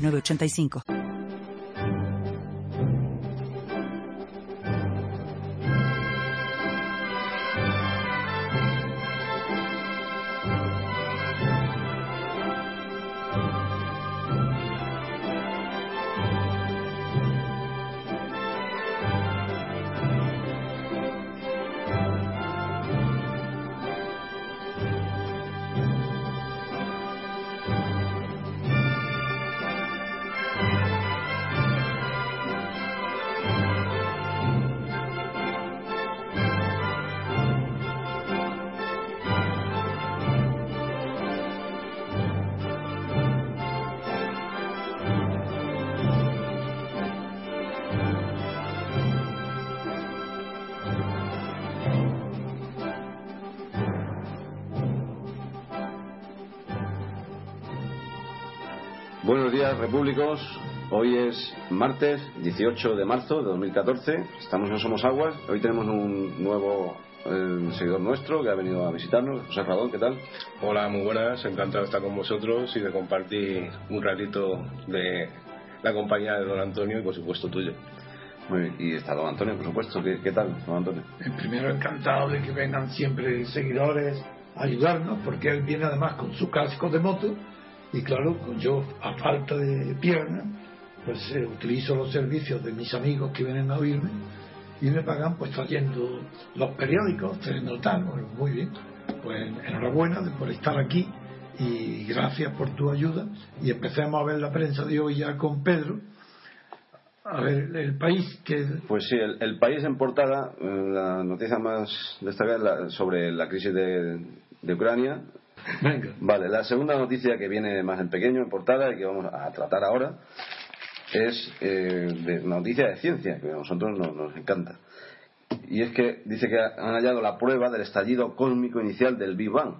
3985. públicos, hoy es martes 18 de marzo de 2014, estamos en Somos Aguas, hoy tenemos un nuevo eh, seguidor nuestro que ha venido a visitarnos, José Radón, ¿qué tal? Hola, muy buenas, encantado de estar con vosotros y de compartir un ratito de la compañía de don Antonio y por supuesto tuyo. Muy bien. Y está don Antonio, por supuesto. ¿Qué, ¿Qué, tal, don Antonio? Eh, primero, encantado de que vengan siempre seguidores a ayudarnos, porque él viene además con su casco de moto, y claro, yo a falta de piernas, pues eh, utilizo los servicios de mis amigos que vienen a oírme y me pagan pues trayendo los periódicos, trayendo tal, muy bien. Pues enhorabuena por estar aquí y gracias por tu ayuda y empecemos a ver la prensa de hoy ya con Pedro. A ver, el país que... Pues sí, el, país en portada, eh, la noticia más destacada sobre la crisis de, de Ucrania. Venga. Vale, la segunda noticia que viene más en pequeño, en portada, y que vamos a tratar ahora, es eh, de noticia de ciencia, que a nosotros nos, nos encanta. Y es que dice que han hallado la prueba del estallido cósmico inicial del Big Bang.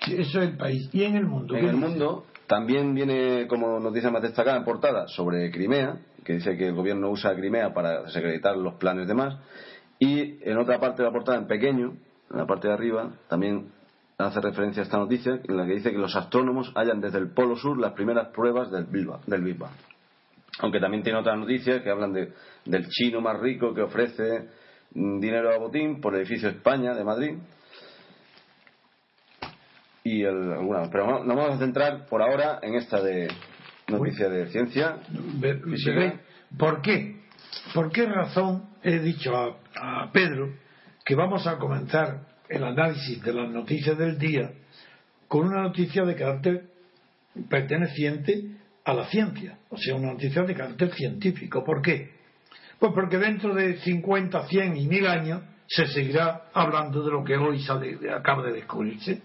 Sí, eso es el país. Y en el mundo. En ¿qué el dice? mundo también viene como noticia más destacada en portada sobre Crimea, que dice que el gobierno usa Crimea para desacreditar los planes de más. Y en otra parte de la portada, en pequeño, en la parte de arriba, también hace referencia a esta noticia, en la que dice que los astrónomos hallan desde el Polo Sur las primeras pruebas del Big Bang. Del Big Bang. Aunque también tiene otras noticias que hablan de, del chino más rico que ofrece mm, dinero a botín por el edificio España de Madrid y el- alguna. Pero vamos- nos vamos a centrar por ahora en esta de noticia de ciencia. Física. ve- ¿Por qué? ¿Por qué razón he dicho a, a Pedro que vamos a comenzar el análisis de las noticias del día con una noticia de carácter perteneciente a la ciencia? O sea, una noticia de carácter científico. ¿Por qué? Pues porque dentro de 50, 100 y 1000 años se seguirá hablando de lo que hoy acaba de descubrirse.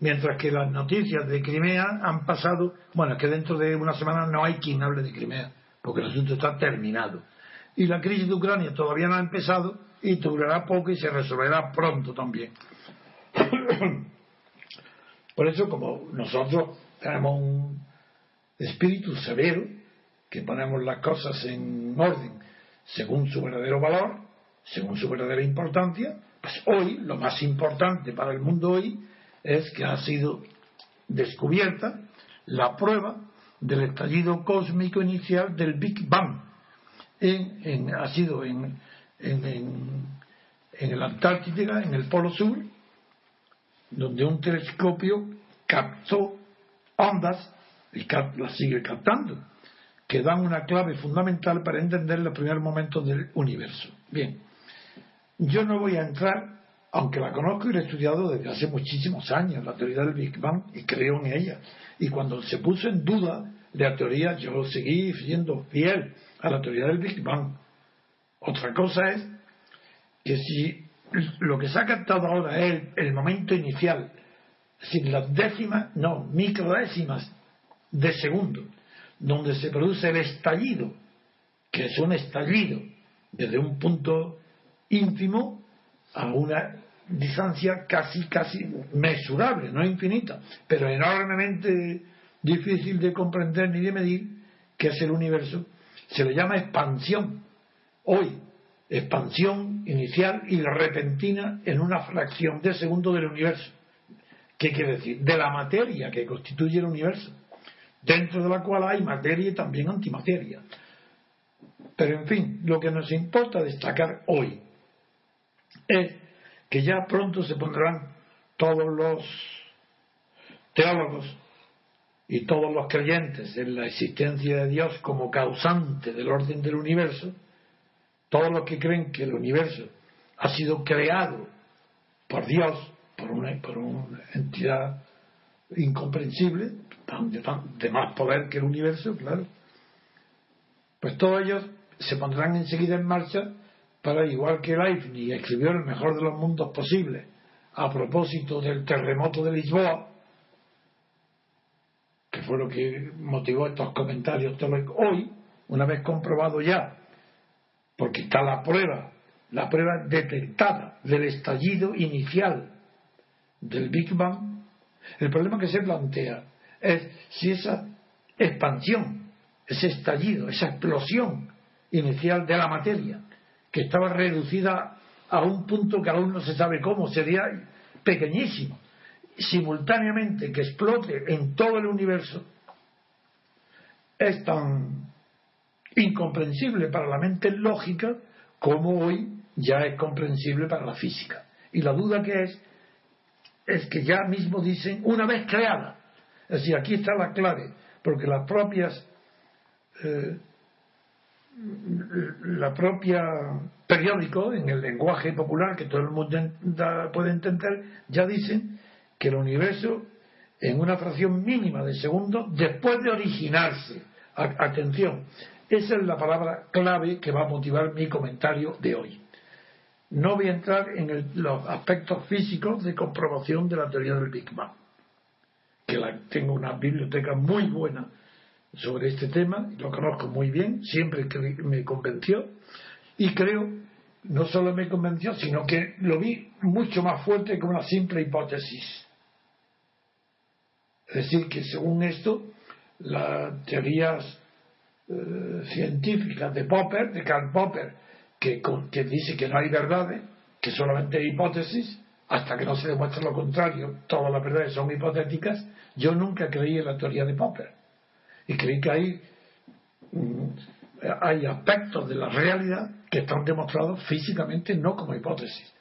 Mientras que las noticias de Crimea han pasado, bueno, es que dentro de una semana no hay quien hable de Crimea, porque el asunto está terminado. Y la crisis de Ucrania todavía no ha empezado y durará poco y se resolverá pronto también. Por eso, como nosotros tenemos un espíritu severo, que ponemos las cosas en orden según su verdadero valor, según su verdadera importancia, pues hoy lo más importante para el mundo hoy es que ha sido descubierta la prueba del estallido cósmico inicial del Big Bang. Ha sido en, en, en, el Antártida, en el Polo Sur, donde un telescopio captó ondas y las sigue captando, que dan una clave fundamental para entender los primeros momentos del universo. Bien, yo no voy a entrar, aunque la conozco y la he estudiado desde hace muchísimos años, la teoría del Big Bang, y creo en ella. Y cuando se puso en duda la teoría, yo seguí siendo fiel a la teoría del Big Bang. Otra cosa es que si lo que se ha captado ahora es el, momento inicial, sin las décimas, no, microdécimas de segundo, donde se produce el estallido, que es un estallido desde un punto ínfimo a una distancia casi, casi mesurable, no infinita, pero enormemente difícil de comprender ni de medir, que es el universo, se le llama expansión. Hoy, expansión inicial y repentina en una fracción de segundo del universo. ¿Qué quiere decir? De la materia que constituye el universo, dentro de la cual hay materia y también antimateria. Pero en fin, lo que nos importa destacar hoy es que ya pronto se pondrán todos los teólogos y todos los creyentes en la existencia de Dios como causante del orden del universo, todos los que creen que el universo ha sido creado por Dios, por una, entidad incomprensible, de más poder que el universo, claro, pues todos ellos se pondrán enseguida en marcha para, igual que Leibniz escribió el mejor de los mundos posibles a propósito del terremoto de Lisboa, fue lo que motivó estos comentarios hoy, una vez comprobado ya, porque está la prueba, la prueba detectada del estallido inicial del Big Bang, el problema que se plantea es si esa expansión, ese estallido, esa explosión inicial de la materia, que estaba reducida a un punto que aún no se sabe cómo, sería pequeñísimo, simultáneamente que explote en todo el universo, es tan incomprensible para la mente lógica como hoy ya es comprensible para la física. Y la duda que es, es que ya mismo dicen una vez creada. Es decir, aquí está la clave, porque las propias eh, la propia periódico, en el lenguaje popular que todo el mundo puede entender, ya dicen que el universo, en una fracción mínima de segundo, después de originarse, atención, esa es la palabra clave que va a motivar mi comentario de hoy. No voy a entrar en los aspectos físicos de comprobación de la teoría del Big Bang, que la, tengo una biblioteca muy buena sobre este tema, lo conozco muy bien, siempre me convenció y creo, no solo me convenció, sino que lo vi mucho más fuerte que una simple hipótesis. Es decir, que según esto, las teorías eh, científicas de Popper, de Karl Popper, que, que dice que no hay verdades, que solamente hay hipótesis, hasta que no se demuestre lo contrario, todas las verdades son hipotéticas, yo nunca creí en la teoría de Popper y creí que hay, mm, hay aspectos de la realidad que están demostrados físicamente, no como hipótesis.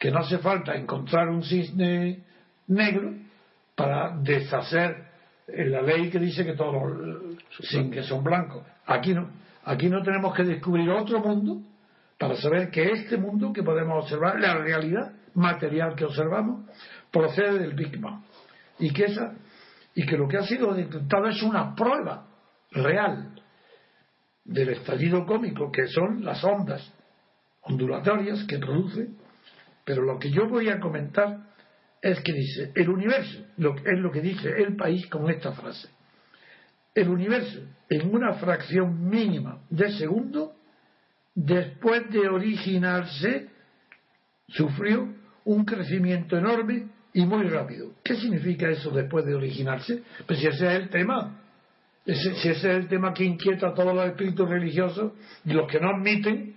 Que no hace falta encontrar un cisne negro para deshacer la ley que dice que todos sin que son blancos. Aquí no. Aquí no tenemos que descubrir otro mundo para saber que este mundo que podemos observar, la realidad material que observamos, procede del Big Bang. Y que esa y que lo que ha sido detectado es una prueba real del estallido cómico, que son las ondas ondulatorias que produce, pero lo que yo voy a comentar es que dice, el universo, lo, es lo que dice el país con esta frase, el universo en una fracción mínima de segundo, después de originarse, sufrió un crecimiento enorme y muy rápido. ¿Qué significa eso después de originarse? Pues si ese es el tema, si ese es el tema que inquieta a todos los espíritus religiosos y los que no admiten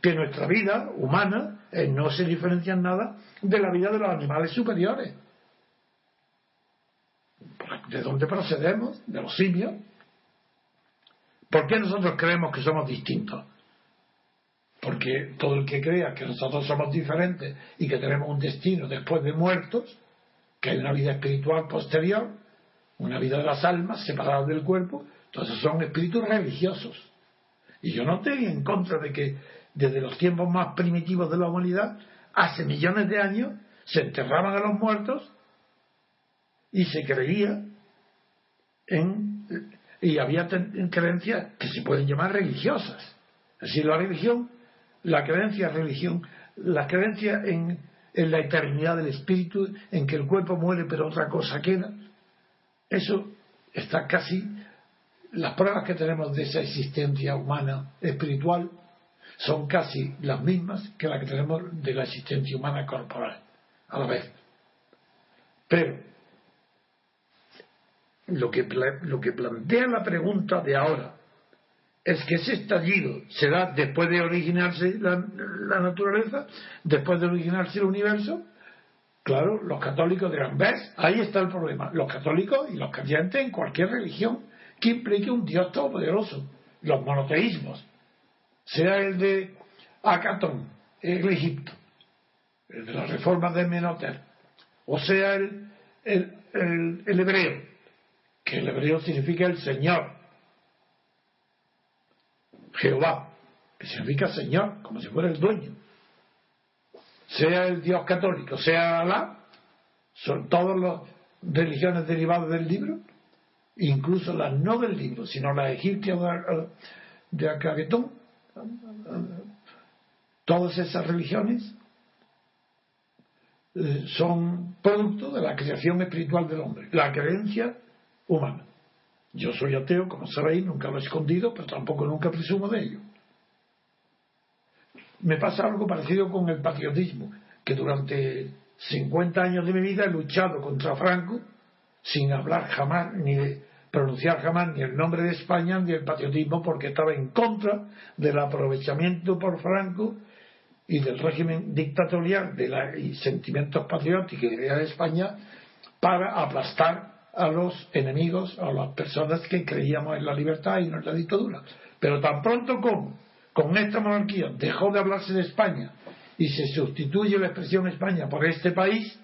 que nuestra vida humana eh, no se diferencia en nada de la vida de los animales superiores. ¿De dónde procedemos? De los simios. ¿Por qué nosotros creemos que somos distintos? Porque todo el que crea que nosotros somos diferentes y que tenemos un destino después de muertos, que hay una vida espiritual posterior, una vida de las almas separadas del cuerpo, entonces son espíritus religiosos. Y yo no estoy en contra de que desde los tiempos más primitivos de la humanidad, hace millones de años, se enterraban a los muertos y se creía en y había creencias que se pueden llamar religiosas. Es decir, la religión la creencia en religión, la creencia en, la eternidad del espíritu, en que el cuerpo muere pero otra cosa queda, eso está casi las pruebas que tenemos de esa existencia humana espiritual son casi las mismas que las que tenemos de la existencia humana corporal, a la vez. Pero lo que, lo que plantea la pregunta de ahora es que ese estallido se da después de originarse la, la naturaleza, después de originarse el universo, Claro, los católicos dirán, ¿ves? Ahí está el problema. Los católicos y los creyentes en cualquier religión que implique un Dios todopoderoso. Los monoteísmos, sea el de Acatón, el Egipto, el de las reformas de Menoter, o sea el, el, el hebreo, que el hebreo significa el Señor, Jehová, que significa Señor, como si fuera el dueño. Sea el Dios católico, sea Alá, son todas las religiones derivadas del libro, incluso las no del libro, sino las egipcias de Akabetón, todas esas religiones eh, son producto de la creación espiritual del hombre, la creencia humana. Yo soy ateo, como sabéis, nunca lo he escondido, pero tampoco nunca presumo de ello me pasa algo parecido con el patriotismo, que durante 50 años de mi vida he luchado contra Franco sin hablar jamás ni de pronunciar jamás ni el nombre de España ni el patriotismo porque estaba en contra del aprovechamiento por Franco y del régimen dictatorial de la, y sentimientos patrióticos de España para aplastar a los enemigos, a las personas que creíamos en la libertad y no en la dictadura. Pero tan pronto como con esta monarquía dejó de hablarse de España y se sustituye la expresión España por este país,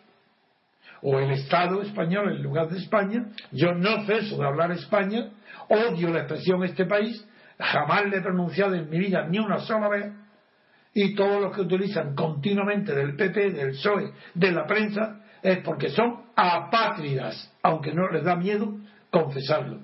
o el Estado español en lugar de España, yo no ceso de hablar España, odio la expresión este país, jamás le he pronunciado en mi vida ni una sola vez, y todos los que utilizan continuamente del PP, del PSOE, de la prensa, es porque son apátridas, aunque no les da miedo confesarlo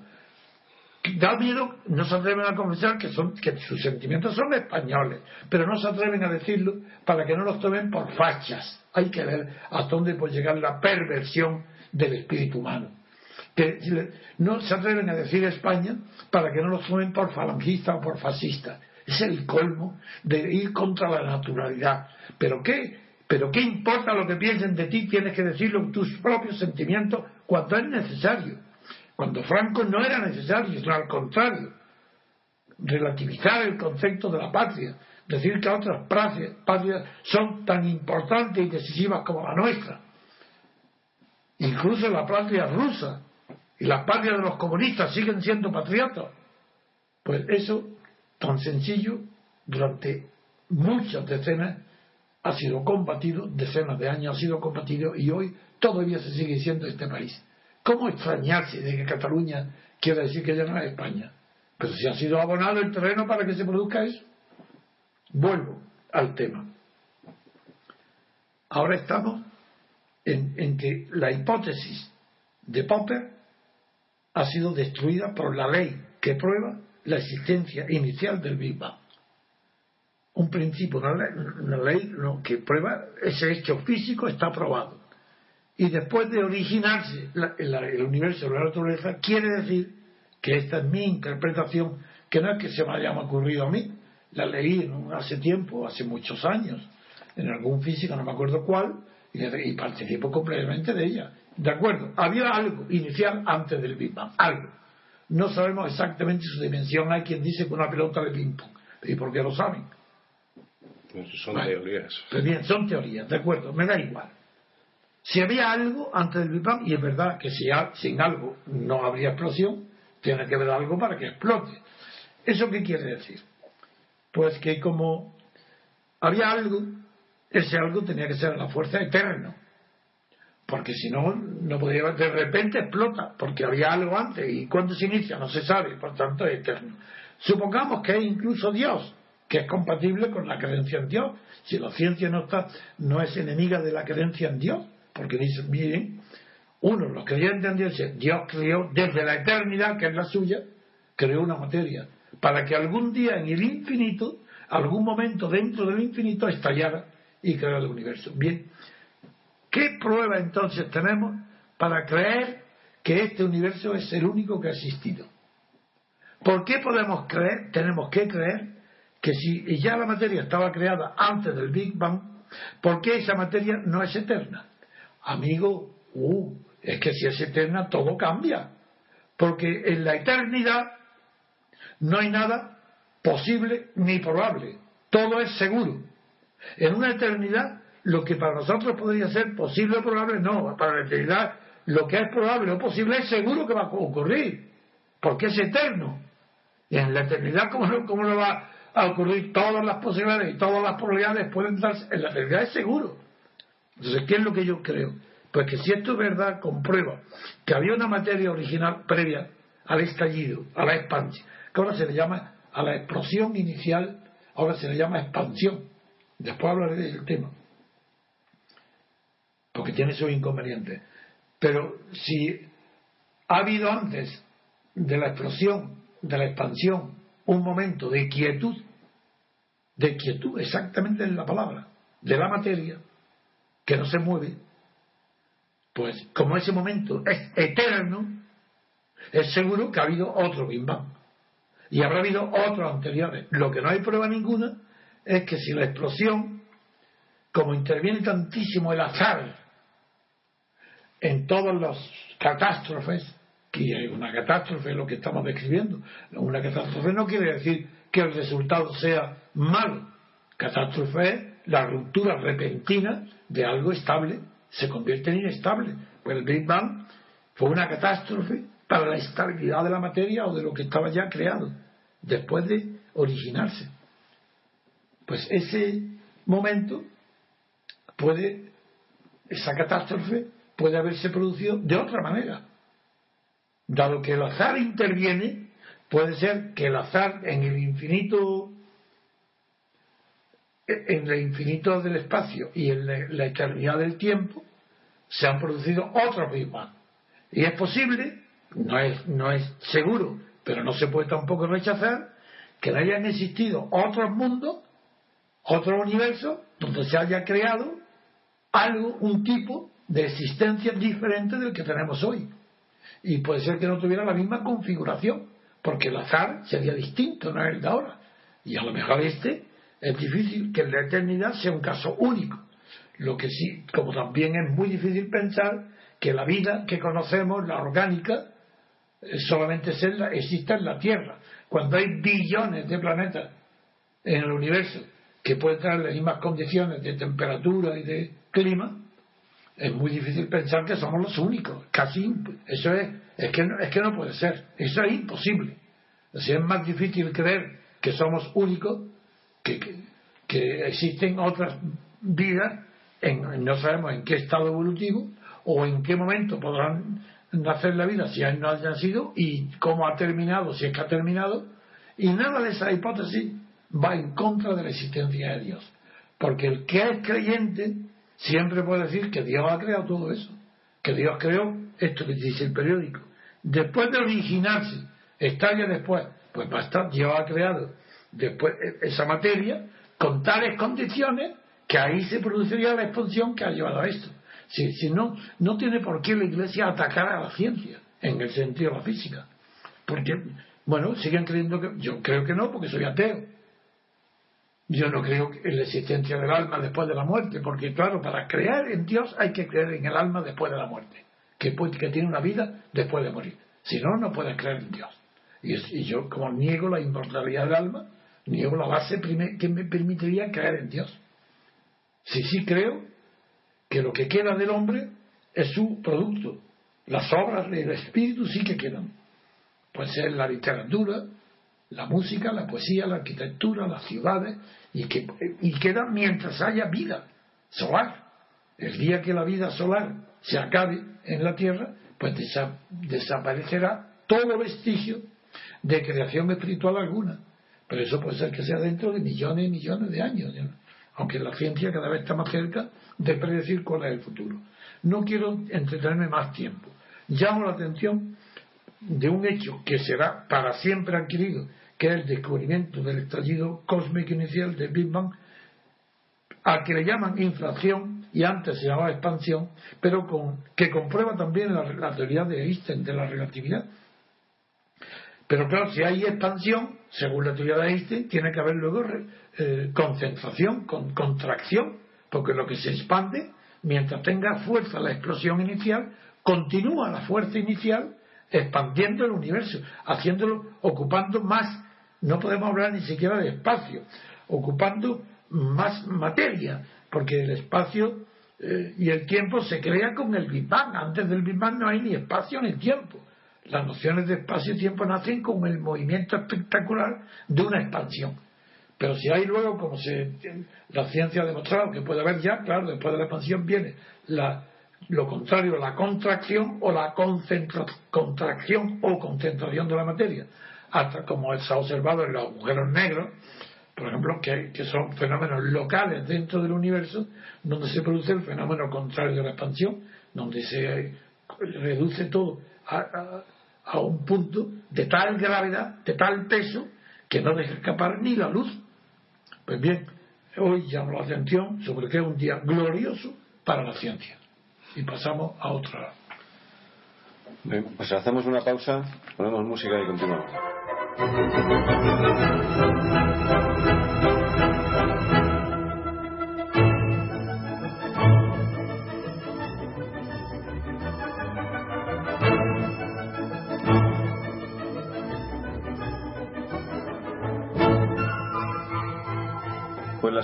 da miedo, no se atreven a confesar que, son, que sus sentimientos son españoles, pero no se atreven a decirlo para que no los tomen por fachas. Hay que ver hasta dónde puede llegar la perversión del espíritu humano. Que no se atreven a decir España para que no los tomen por falangistas o por fascistas. Es el colmo de ir contra la naturalidad. ¿Pero qué? ¿Pero qué importa lo que piensen de ti? Tienes que decirlo en tus propios sentimientos cuando es necesario cuando Franco no era necesario, sino al contrario, relativizar el concepto de la patria, decir que otras patrias son tan importantes y decisivas como la nuestra, incluso la patria rusa y las patrias de los comunistas siguen siendo patriotas, pues eso tan sencillo durante muchas decenas ha sido combatido, decenas de años ha sido combatido y hoy todavía se sigue siendo este país. ¿Cómo extrañarse de que Cataluña quiera decir que ya no es España? Pero si ha sido abonado el terreno para que se produzca eso. Vuelvo al tema. Ahora estamos en, que la hipótesis de Popper ha sido destruida por la ley que prueba la existencia inicial del Big Bang. Un principio, una ley, una que prueba ese hecho físico está probado y después de originarse el universo de la naturaleza, quiere decir que esta es mi interpretación, que no es que se me haya ocurrido a mí, la leí hace tiempo, hace muchos años, en algún físico, no me acuerdo cuál, y, y participo completamente de ella. De acuerdo, había algo inicial antes del Big Bang, algo. No sabemos exactamente su dimensión. Hay quien dice que una pelota de ping-pong. ¿Y por qué lo saben? Pues son teorías. Pues bien, son teorías, de acuerdo, me da igual. Si había algo antes del Big Bang, y es verdad que si sin algo no habría explosión, tiene que haber algo para que explote. ¿Eso qué quiere decir? Pues que como había algo, ese algo tenía que ser la fuerza eterna. Porque si no, no podía, de repente explota, porque había algo antes, y cuando se inicia no se sabe, por tanto es eterno. Supongamos que es incluso Dios, que es compatible con la creencia en Dios. Si la ciencia no está, no es enemiga de la creencia en Dios, porque dice, miren, uno, los creyentes en Dios, Dios creó desde la eternidad, que es la suya, creó una materia, para que algún día en el infinito, algún momento dentro del infinito, estallara y creara el universo. Bien, ¿qué prueba entonces tenemos para creer que este universo es el único que ha existido? ¿Por qué podemos creer, tenemos que creer, que si ya la materia estaba creada antes del Big Bang, ¿por qué esa materia no es eterna? Amigo, uh, es que si es eterna todo cambia. Porque en la eternidad no hay nada posible ni probable. Todo es seguro. En una eternidad, lo que para nosotros podría ser posible o probable, no. Para la eternidad, lo que es probable o posible es seguro que va a ocurrir. Porque es eterno. Y en la eternidad, ¿cómo no, cómo no va a ocurrir? Todas las posibilidades y todas las probabilidades pueden darse. En la eternidad es seguro. Entonces, ¿qué es lo que yo creo? Pues que si esto es verdad, comprueba que había una materia original previa al estallido, a la expansión, que ahora se le llama a la explosión inicial, ahora se le llama expansión. Después hablaré del tema. Porque tiene sus inconvenientes. Pero si ha habido antes de la explosión, de la expansión, un momento de quietud, de quietud, exactamente en la palabra, de la materia, que no se mueve, pues como ese momento es eterno, es seguro que ha habido otro Big Bang. Y habrá habido otros anteriores. Lo que no hay prueba ninguna es que si la explosión, como interviene tantísimo el azar en todas las catástrofes, que hay una catástrofe lo que estamos describiendo. Una catástrofe no quiere decir que el resultado sea malo. Catástrofe es la ruptura repentina de algo estable se convierte en inestable. Pues el Big Bang fue una catástrofe para la estabilidad de la materia o de lo que estaba ya creado, después de originarse. Pues ese momento puede, esa catástrofe puede haberse producido de otra manera. Dado que el azar interviene, puede ser que el azar en el infinito en el infinito del espacio y en la eternidad del tiempo se han producido otros Big Bang. Y es posible, no es, no es seguro, pero no se puede tampoco rechazar, que hayan existido otros mundos, otros universos, donde se haya creado algo, un tipo de existencia diferente del que tenemos hoy. Y puede ser que no tuviera la misma configuración, porque el azar sería distinto, no es el de ahora. Y a lo mejor este es difícil que la eternidad sea un caso único. Lo que sí, como también es muy difícil pensar que la vida que conocemos, la orgánica, eh, solamente exista en la Tierra. Cuando hay billones de planetas en el universo que pueden tener las mismas condiciones de temperatura y de clima, es muy difícil pensar que somos los únicos. Casi eso es, es que no, es que no puede ser. Eso es imposible. es más difícil creer que somos únicos que, existen otras vidas, en, no sabemos en qué estado evolutivo o en qué momento podrán nacer la vida si no hayan sido y cómo ha terminado, si es que ha terminado, y nada de esa hipótesis va en contra de la existencia de Dios. Porque el que es creyente siempre puede decir que Dios ha creado todo eso, que Dios creó esto que dice el periódico. Después de originarse, está ya después, pues basta, Dios ha creado después e, esa materia con tales condiciones que ahí se produciría la expansión que ha llevado a esto. Si, si no, no tiene por qué la Iglesia atacar a la ciencia en el sentido de la física. Porque, bueno, siguen creyendo que. Yo creo que no, porque soy ateo. Yo no creo en la existencia del alma después de la muerte, porque, claro, para creer en Dios hay que creer en el alma después de la muerte, que, que tiene una vida después de morir. Si no, no puedes creer en Dios. Y, y yo, como niego la inmortalidad del alma, niego la base que me permitiría creer en Dios. Si sí creo que lo que queda del hombre es su producto. Las obras del espíritu sí que quedan. Puede ser la literatura, la música, la poesía, la arquitectura, las ciudades, y, que, y quedan mientras haya vida solar. El día que la vida solar se acabe en la Tierra, pues desaparecerá todo vestigio de creación espiritual alguna. Pero eso puede ser que sea dentro de millones y millones de años, aunque la ciencia cada vez está más cerca de predecir cuál es el futuro. No quiero entretenerme más tiempo. Llamo la atención de un hecho que será para siempre adquirido, que es el descubrimiento del estallido cósmico inicial del Big Bang, a que le llaman inflación y antes se llamaba expansión, pero con, que comprueba también la teoría de Einstein de la relatividad Pero claro, si hay expansión, según la teoría de Einstein, tiene que haber luego eh, concentración, con, contracción, porque lo que se expande, mientras tenga fuerza la explosión inicial, continúa la fuerza inicial expandiendo el universo, haciéndolo, ocupando más, no podemos hablar ni siquiera de espacio, ocupando más materia, porque el espacio eh, y el tiempo se crea con el Big Bang. Antes del Big Bang no hay ni espacio ni tiempo. Las nociones de espacio y tiempo nacen con el movimiento espectacular de una expansión. Pero si hay luego, como se, la ciencia ha demostrado que puede haber ya, claro, después de la expansión viene la, lo contrario, la contracción o la contracción o concentración de la materia. Hasta como se ha observado en los agujeros negros, por ejemplo, que, son fenómenos locales dentro del universo, donde se produce el fenómeno contrario de la expansión, donde se reduce todo a, un punto de tal gravedad, de tal peso, que no deja escapar ni la luz. Pues bien, hoy llamo la atención sobre que es un día glorioso para la ciencia. Y pasamos a otra. Bien, pues hacemos una pausa, ponemos música y continuamos.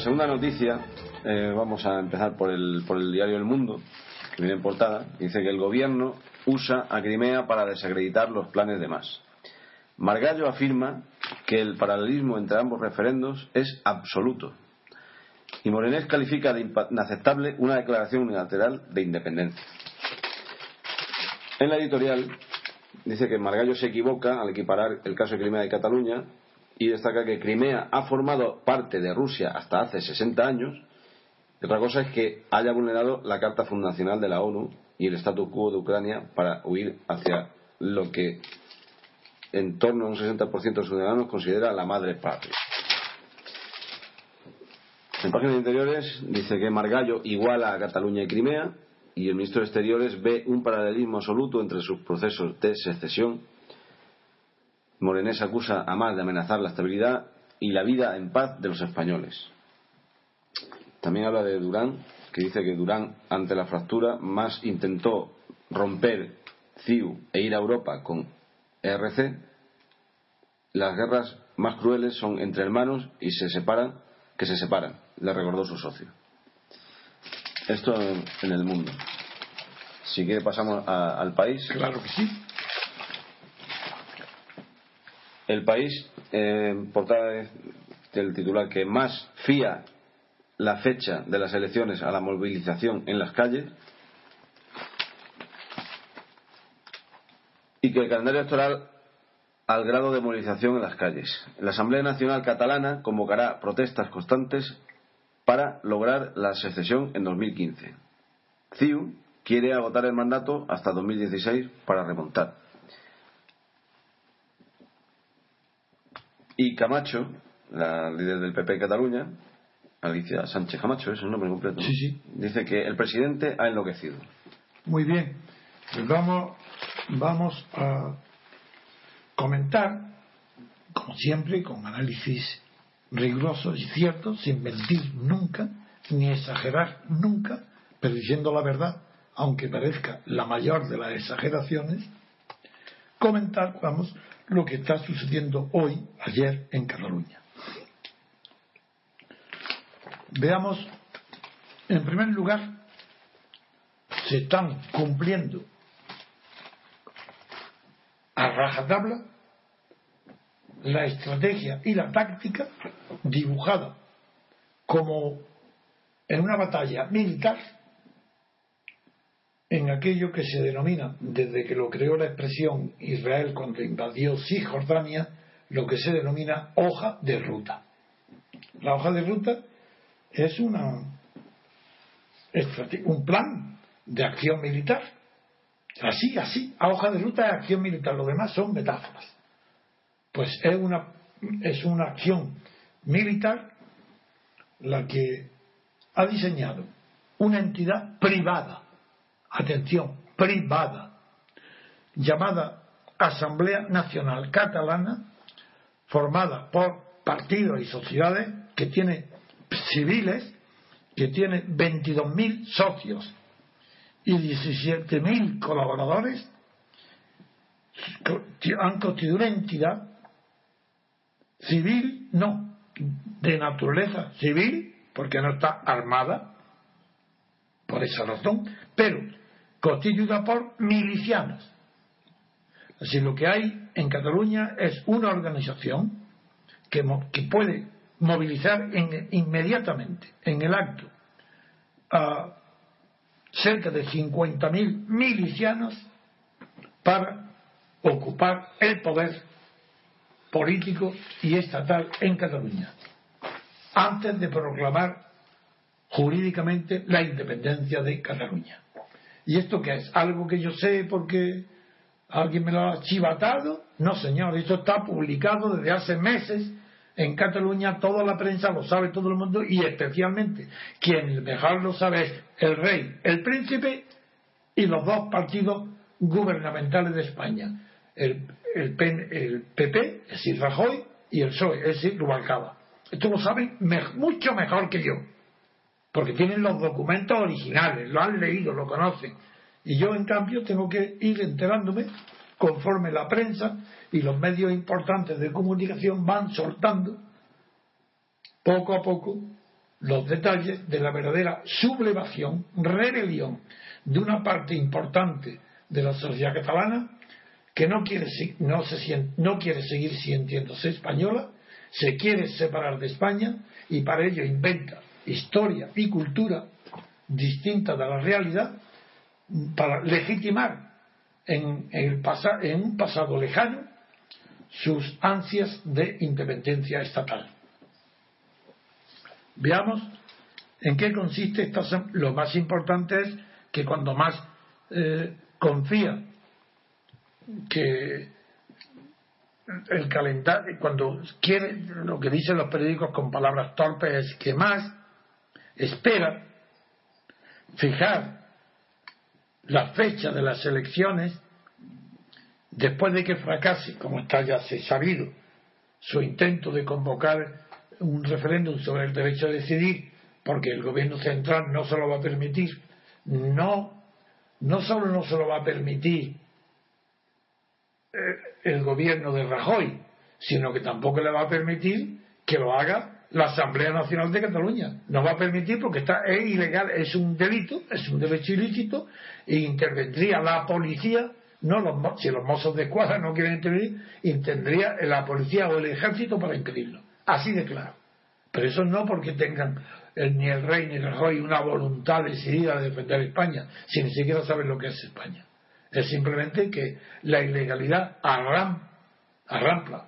Segunda noticia, eh, vamos a empezar por el, por el diario El Mundo, que viene en portada, dice que el gobierno usa a Crimea para desacreditar los planes de más. Margallo afirma que el paralelismo entre ambos referendos es absoluto. Y Morenés califica de inaceptable una declaración unilateral de independencia. En la editorial dice que Margallo se equivoca al equiparar el caso de Crimea y Cataluña y destaca que Crimea ha formado parte de Rusia hasta hace 60 años. Y otra cosa es que haya vulnerado la Carta Fundacional de la ONU y el statu quo de Ucrania para huir hacia lo que en torno a un 60% de los ciudadanos considera la madre patria. En páginas interiores dice que Margallo iguala a Cataluña y Crimea y el ministro de Exteriores ve un paralelismo absoluto entre sus procesos de secesión. Morenés acusa a más de amenazar la estabilidad y la vida en paz de los españoles. También habla de Durán, que dice que Durán, ante la fractura, más intentó romper CIU e ir a Europa con ERC, las guerras más crueles son entre hermanos y se separan, que se separan, le recordó su socio. Esto en, el mundo. Si quiere pasamos al país. Claro que sí. El país, eh, portada del titular que más fía la fecha de las elecciones a la movilización en las calles y que el calendario electoral al grado de movilización en las calles. La Asamblea Nacional Catalana convocará protestas constantes para lograr la secesión en 2015. CIU quiere agotar el mandato hasta 2016 para remontar. Y Camacho, la líder del PP en Cataluña, Alicia Sánchez Camacho, es el nombre completo. Sí, sí. Dice que el presidente ha enloquecido. Muy bien. Pues vamos, vamos a comentar, como siempre, con análisis rigurosos y ciertos, sin mentir nunca, ni exagerar nunca, pero diciendo la verdad, aunque parezca la mayor de las exageraciones, comentar, vamos, lo que está sucediendo hoy, ayer, en Cataluña. Veamos, en primer lugar, se están cumpliendo a rajatabla la estrategia y la táctica dibujada como en una batalla militar en aquello que se denomina, desde que lo creó la expresión Israel cuando invadió Cisjordania, lo que se denomina hoja de ruta. La hoja de ruta es una, un plan de acción militar Así, así, a hoja de ruta de acción militar. Lo demás son metáforas. Pues es una, es una acción militar la que ha diseñado una entidad privada, atención, privada, llamada Asamblea Nacional Catalana formada por partidos y sociedades que tiene civiles, que tiene 22.000 socios y 17.000 colaboradores, han constituido una entidad civil, no, de naturaleza civil, porque no está armada, por esa razón, pero constituida por milicianos. Así lo que hay en Cataluña es una organización que, puede movilizar inmediatamente, en el acto, a cerca de 50.000 milicianos para ocupar el poder político y estatal en Cataluña, antes de proclamar jurídicamente la independencia de Cataluña. ¿Y esto qué es? ¿Algo que yo sé porque alguien me lo ha chivatado? No, señor, esto está publicado desde hace meses en Cataluña, toda la prensa lo sabe todo el mundo y especialmente quien mejor lo sabe es el rey, el príncipe y los dos partidos gubernamentales de España, el, el, PP, es decir, Rajoy, y el PSOE, es decir, Rubalcaba. Esto lo saben mucho mejor que yo porque tienen los documentos originales, lo han leído, lo conocen. Y yo, en cambio, tengo que ir enterándome conforme la prensa y los medios importantes de comunicación van soltando poco a poco los detalles de la verdadera sublevación, rebelión de una parte importante de la sociedad catalana que no quiere, no, se, no quiere seguir sintiéndose española, se quiere separar de España y para ello inventa historia y cultura distinta de la realidad para legitimar en, un pasado lejano sus ansias de independencia estatal. Veamos en qué consiste esta. Lo más importante es que cuando más eh, confía que el calendario, cuando quiere, lo que dicen los periódicos con palabras torpes es que más espera fijar la fecha de las elecciones después de que fracase, como está ya sabido, su intento de convocar un referéndum sobre el derecho a decidir, porque el gobierno central no se lo va a permitir, no, no solo no se lo va a permitir eh, el gobierno de Rajoy, sino que tampoco le va a permitir que lo haga la Asamblea Nacional de Cataluña. No va a permitir porque está, es ilegal, es un delito, es un derecho ilícito, e intervendría la policía, no los, si los mozos de escuadra no quieren intervenir, intervendría la policía o el ejército para impedirlo. Así de claro. Pero eso no porque tengan ni el rey ni el rey una voluntad decidida de defender España, si ni siquiera saben lo que es España. Es simplemente que la ilegalidad arram, arrampla,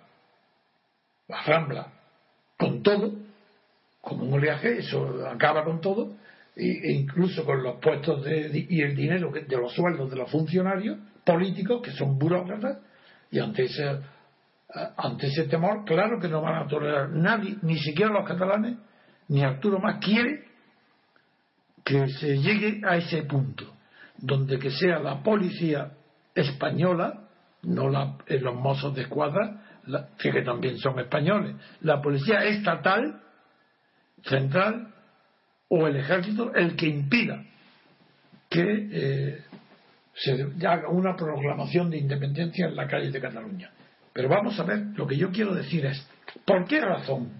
arrambla con todo, como un oleaje, eso acaba con todo, e incluso con los puestos de, y el dinero de los sueldos de los funcionarios políticos, que son burócratas, y ante ese, ante ese temor, claro que no van a tolerar nadie, ni siquiera los catalanes, ni Arturo más quiere que se llegue a ese punto, donde que sea la policía española, no la, los mozos de escuadra, que también son españoles, la policía estatal, central o el ejército el que impida que eh, se haga una proclamación de independencia en la calle de Cataluña. Pero vamos a ver, lo que yo quiero decir es, ¿por qué razón?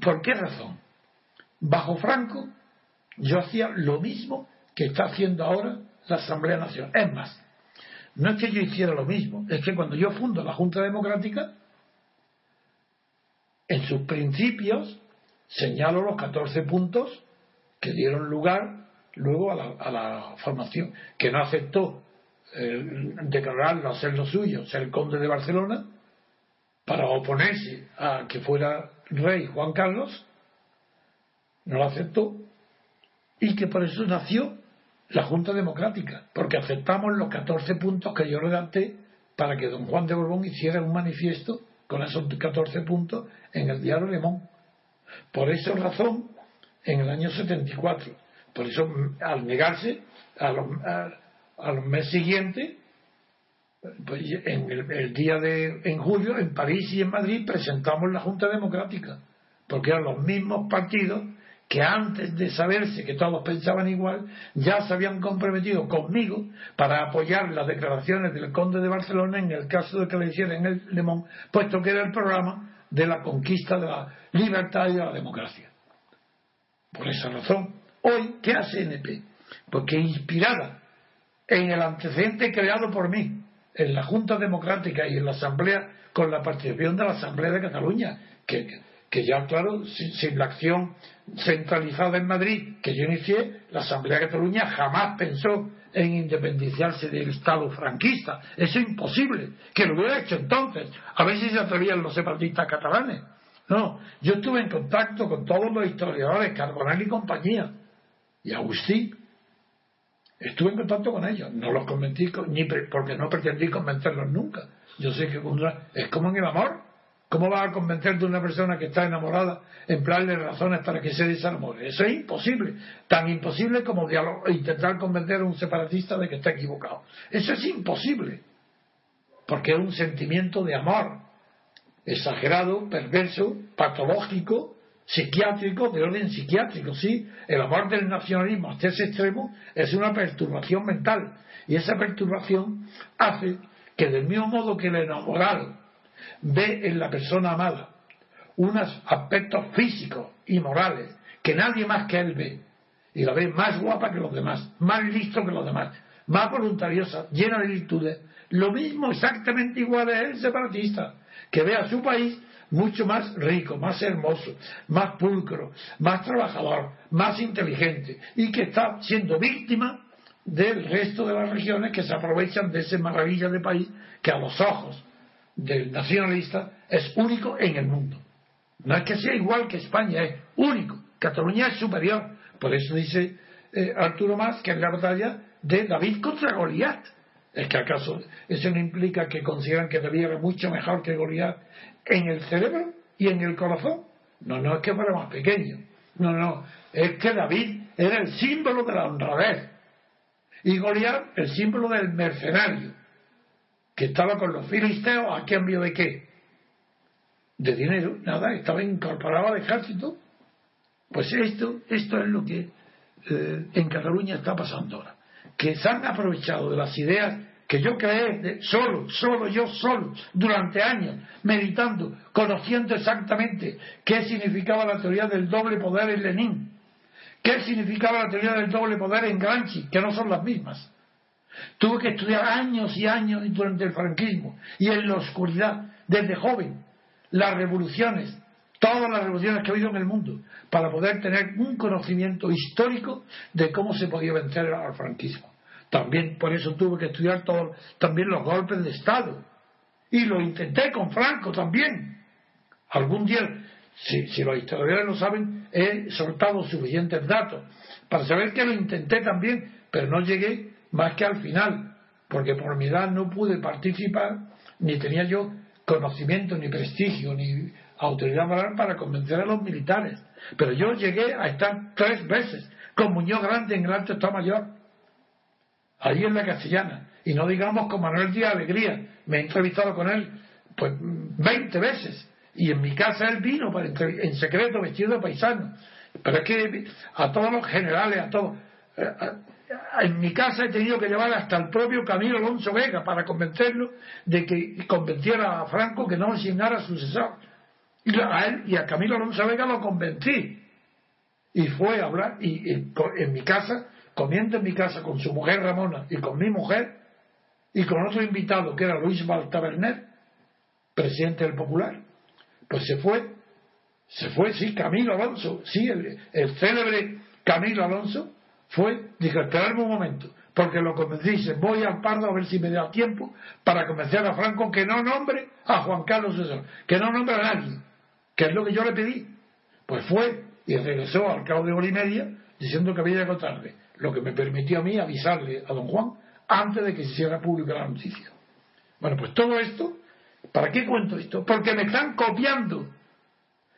¿Por qué razón? Bajo Franco yo hacía lo mismo que está haciendo ahora la Asamblea Nacional. Es más, no es que yo hiciera lo mismo, es que cuando yo fundo la Junta Democrática, en sus principios señalo los 14 puntos que dieron lugar luego a la, formación, que no aceptó eh, declararlo, hacer lo suyo, ser conde de Barcelona, para oponerse a que fuera rey Juan Carlos, no lo aceptó, y que por eso nació la Junta Democrática, porque aceptamos los 14 puntos que yo redacté para que don Juan de Borbón hiciera un manifiesto con esos 14 puntos en el diario Le Por esa razón, en el año 74, por eso al negarse, a los, a, los meses siguientes, pues en el, día de en julio, en París y en Madrid presentamos la Junta Democrática, porque eran los mismos partidos que antes de saberse que todos pensaban igual, ya se habían comprometido conmigo para apoyar las declaraciones del conde de Barcelona en el caso de que le hicieran el Lemón, puesto que era el programa de la conquista de la libertad y de la democracia. Por esa razón, hoy, ¿qué hace NP? Porque inspirada en el antecedente creado por mí, en la Junta Democrática y en la Asamblea, con la participación de la Asamblea de Cataluña, que, que ya, claro, sin, la acción centralizada en Madrid que yo inicié, la Asamblea de Cataluña jamás pensó en independizarse del Estado franquista. Eso es imposible. Que lo hubiera hecho entonces. A ver si se atrevían los separatistas catalanes. No, yo estuve en contacto con todos los historiadores, Carbonell y compañía, y Agustín. Estuve en contacto con ellos. No los convencí, ni porque no pretendí convencerlos nunca. Yo sé que es como en el amor. ¿Cómo vas a convencer de una persona que está enamorada, emplearle razones para que se desamore? Eso es imposible. Tan imposible como intentar convencer a un separatista de que está equivocado. Eso es imposible. Porque es un sentimiento de amor exagerado, perverso, patológico, psiquiátrico, de orden psiquiátrico, sí. El amor del nacionalismo hasta ese extremo es una perturbación mental. Y esa perturbación hace que del mismo modo que el enamorado ve en la persona amada unos aspectos físicos y morales que nadie más que él ve. Y la ve más guapa que los demás, más listo que los demás, más voluntariosa, llena de virtudes. Lo mismo, exactamente igual es el separatista, que ve a su país mucho más rico, más hermoso, más pulcro, más trabajador, más inteligente y que está siendo víctima del resto de las regiones que se aprovechan de ese maravilla de país que a los ojos del nacionalista es único en el mundo. No es que sea igual que España, es único. Cataluña es superior. Por eso dice eh, Arturo Más que es la batalla de David contra Goliat. ¿Es que acaso eso no implica que consideran que David era mucho mejor que Goliat en el cerebro y en el corazón? No, no es que fuera más pequeño. No, no. Es que David era el símbolo de la honradez. Y Goliat el símbolo del mercenario que estaba con los filisteos a cambio de qué? De dinero, nada, estaba incorporado al ejército. Pues esto, esto es lo que eh, en Cataluña está pasando ahora. Que se han aprovechado de las ideas que yo creé solo, solo, yo solo, durante años, meditando, conociendo exactamente qué significaba la teoría del doble poder en Lenin, qué significaba la teoría del doble poder en Gramsci, que no son las mismas Tuve que estudiar años y años durante el franquismo y en la oscuridad, desde joven, las revoluciones, todas las revoluciones que ha habido en el mundo, para poder tener un conocimiento histórico de cómo se podía vencer al franquismo. También por eso tuve que estudiar todo, también los golpes de Estado. Y lo intenté con Franco también. Algún día, si, si los historiadores lo saben, he soltado suficientes datos para saber que lo intenté también, pero no llegué más que al final, porque por mi edad no pude participar, ni tenía yo conocimiento, ni prestigio, ni autoridad moral para convencer a los militares. Pero yo llegué a estar tres veces con Muñoz Grande en Alto Estado Mayor, allí en la Castellana, y no digamos con Manuel Díaz Alegría, me he entrevistado con él pues 20 veces, y en mi casa él vino para en secreto vestido de paisano. Pero es que a todos los generales, a todos, eh, en mi casa he tenido que llevar hasta el propio Camilo Alonso Vega para convencerlo de que convenciera a Franco que no asignara sucesor. Y a él y a Camilo Alonso Vega lo convencí. Y fue a hablar, en mi casa, comiendo en mi casa con su mujer Ramona y con mi mujer, y con otro invitado que era Luis Baltaberner, presidente del Popular, pues se fue, se fue, sí, Camilo Alonso, sí, el, el célebre Camilo Alonso, fue, dije, esperarme un momento, porque lo convencí, voy al Pardo a ver si me da tiempo para convencer a Franco que no nombre a Juan Carlos César, que no nombre a nadie, que es lo que yo le pedí. Pues fue y regresó al cabo de hora y media diciendo que había llegado tarde, lo que me permitió a mí avisarle a don Juan antes de que se hiciera pública la noticia. Bueno, pues todo esto, ¿para qué cuento esto? Porque me están copiando,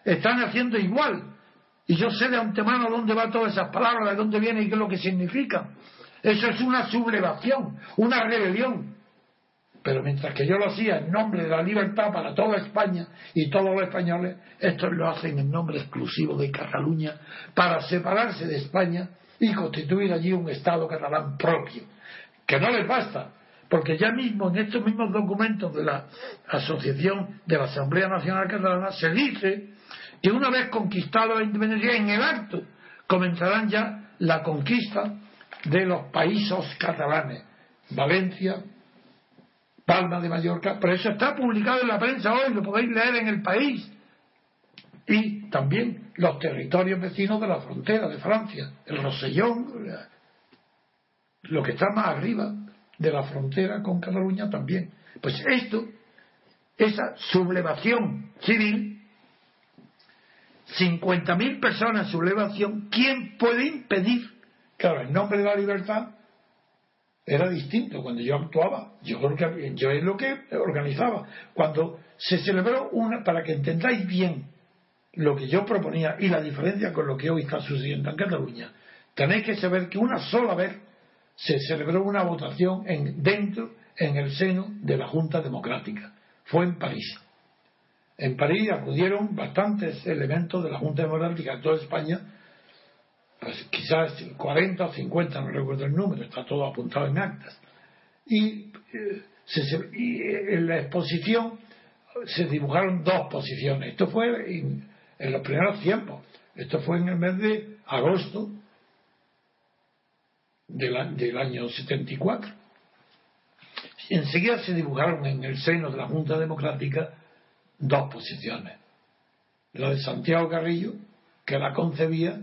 están haciendo igual, y yo sé de antemano dónde van todas esas palabras, de dónde vienen y qué es lo que significan. Eso es una sublevación, una rebelión. Pero mientras que yo lo hacía en nombre de la libertad para toda España y todos los españoles, estos lo hacen en nombre exclusivo de Cataluña para separarse de España y constituir allí un Estado catalán propio. Que no les basta, porque ya mismo en estos mismos documentos de la Asociación de la Asamblea Nacional Catalana se dice que una vez conquistado la independencia en el acto comenzarán ya la conquista de los países catalanes, Valencia, Palma de Mallorca, pero eso está publicado en la prensa hoy, lo podéis leer en el país. Y también los territorios vecinos de la frontera de Francia, el Rosellón, lo que está más arriba de la frontera con Cataluña también. Pues esto, esa sublevación civil, 50.000 personas en sublevación, ¿quién puede impedir? Claro, en nombre de la libertad era distinto cuando yo actuaba. Yo yo es lo que organizaba. Cuando se celebró una, para que entendáis bien lo que yo proponía y la diferencia con lo que hoy está sucediendo en Cataluña, tenéis que saber que una sola vez se celebró una votación en, dentro, en el seno de la Junta Democrática. Fue en París. En París acudieron bastantes elementos de la Junta Democrática de toda España pues quizás 40 o 50, no recuerdo el número, está todo apuntado en actas. Y, eh, eh, en la exposición se dibujaron dos posiciones. Esto fue en, los primeros tiempos. Esto fue en el mes de agosto del, del año 74. Enseguida se dibujaron en el seno de la Junta Democrática dos posiciones. La de Santiago Carrillo, que la concebía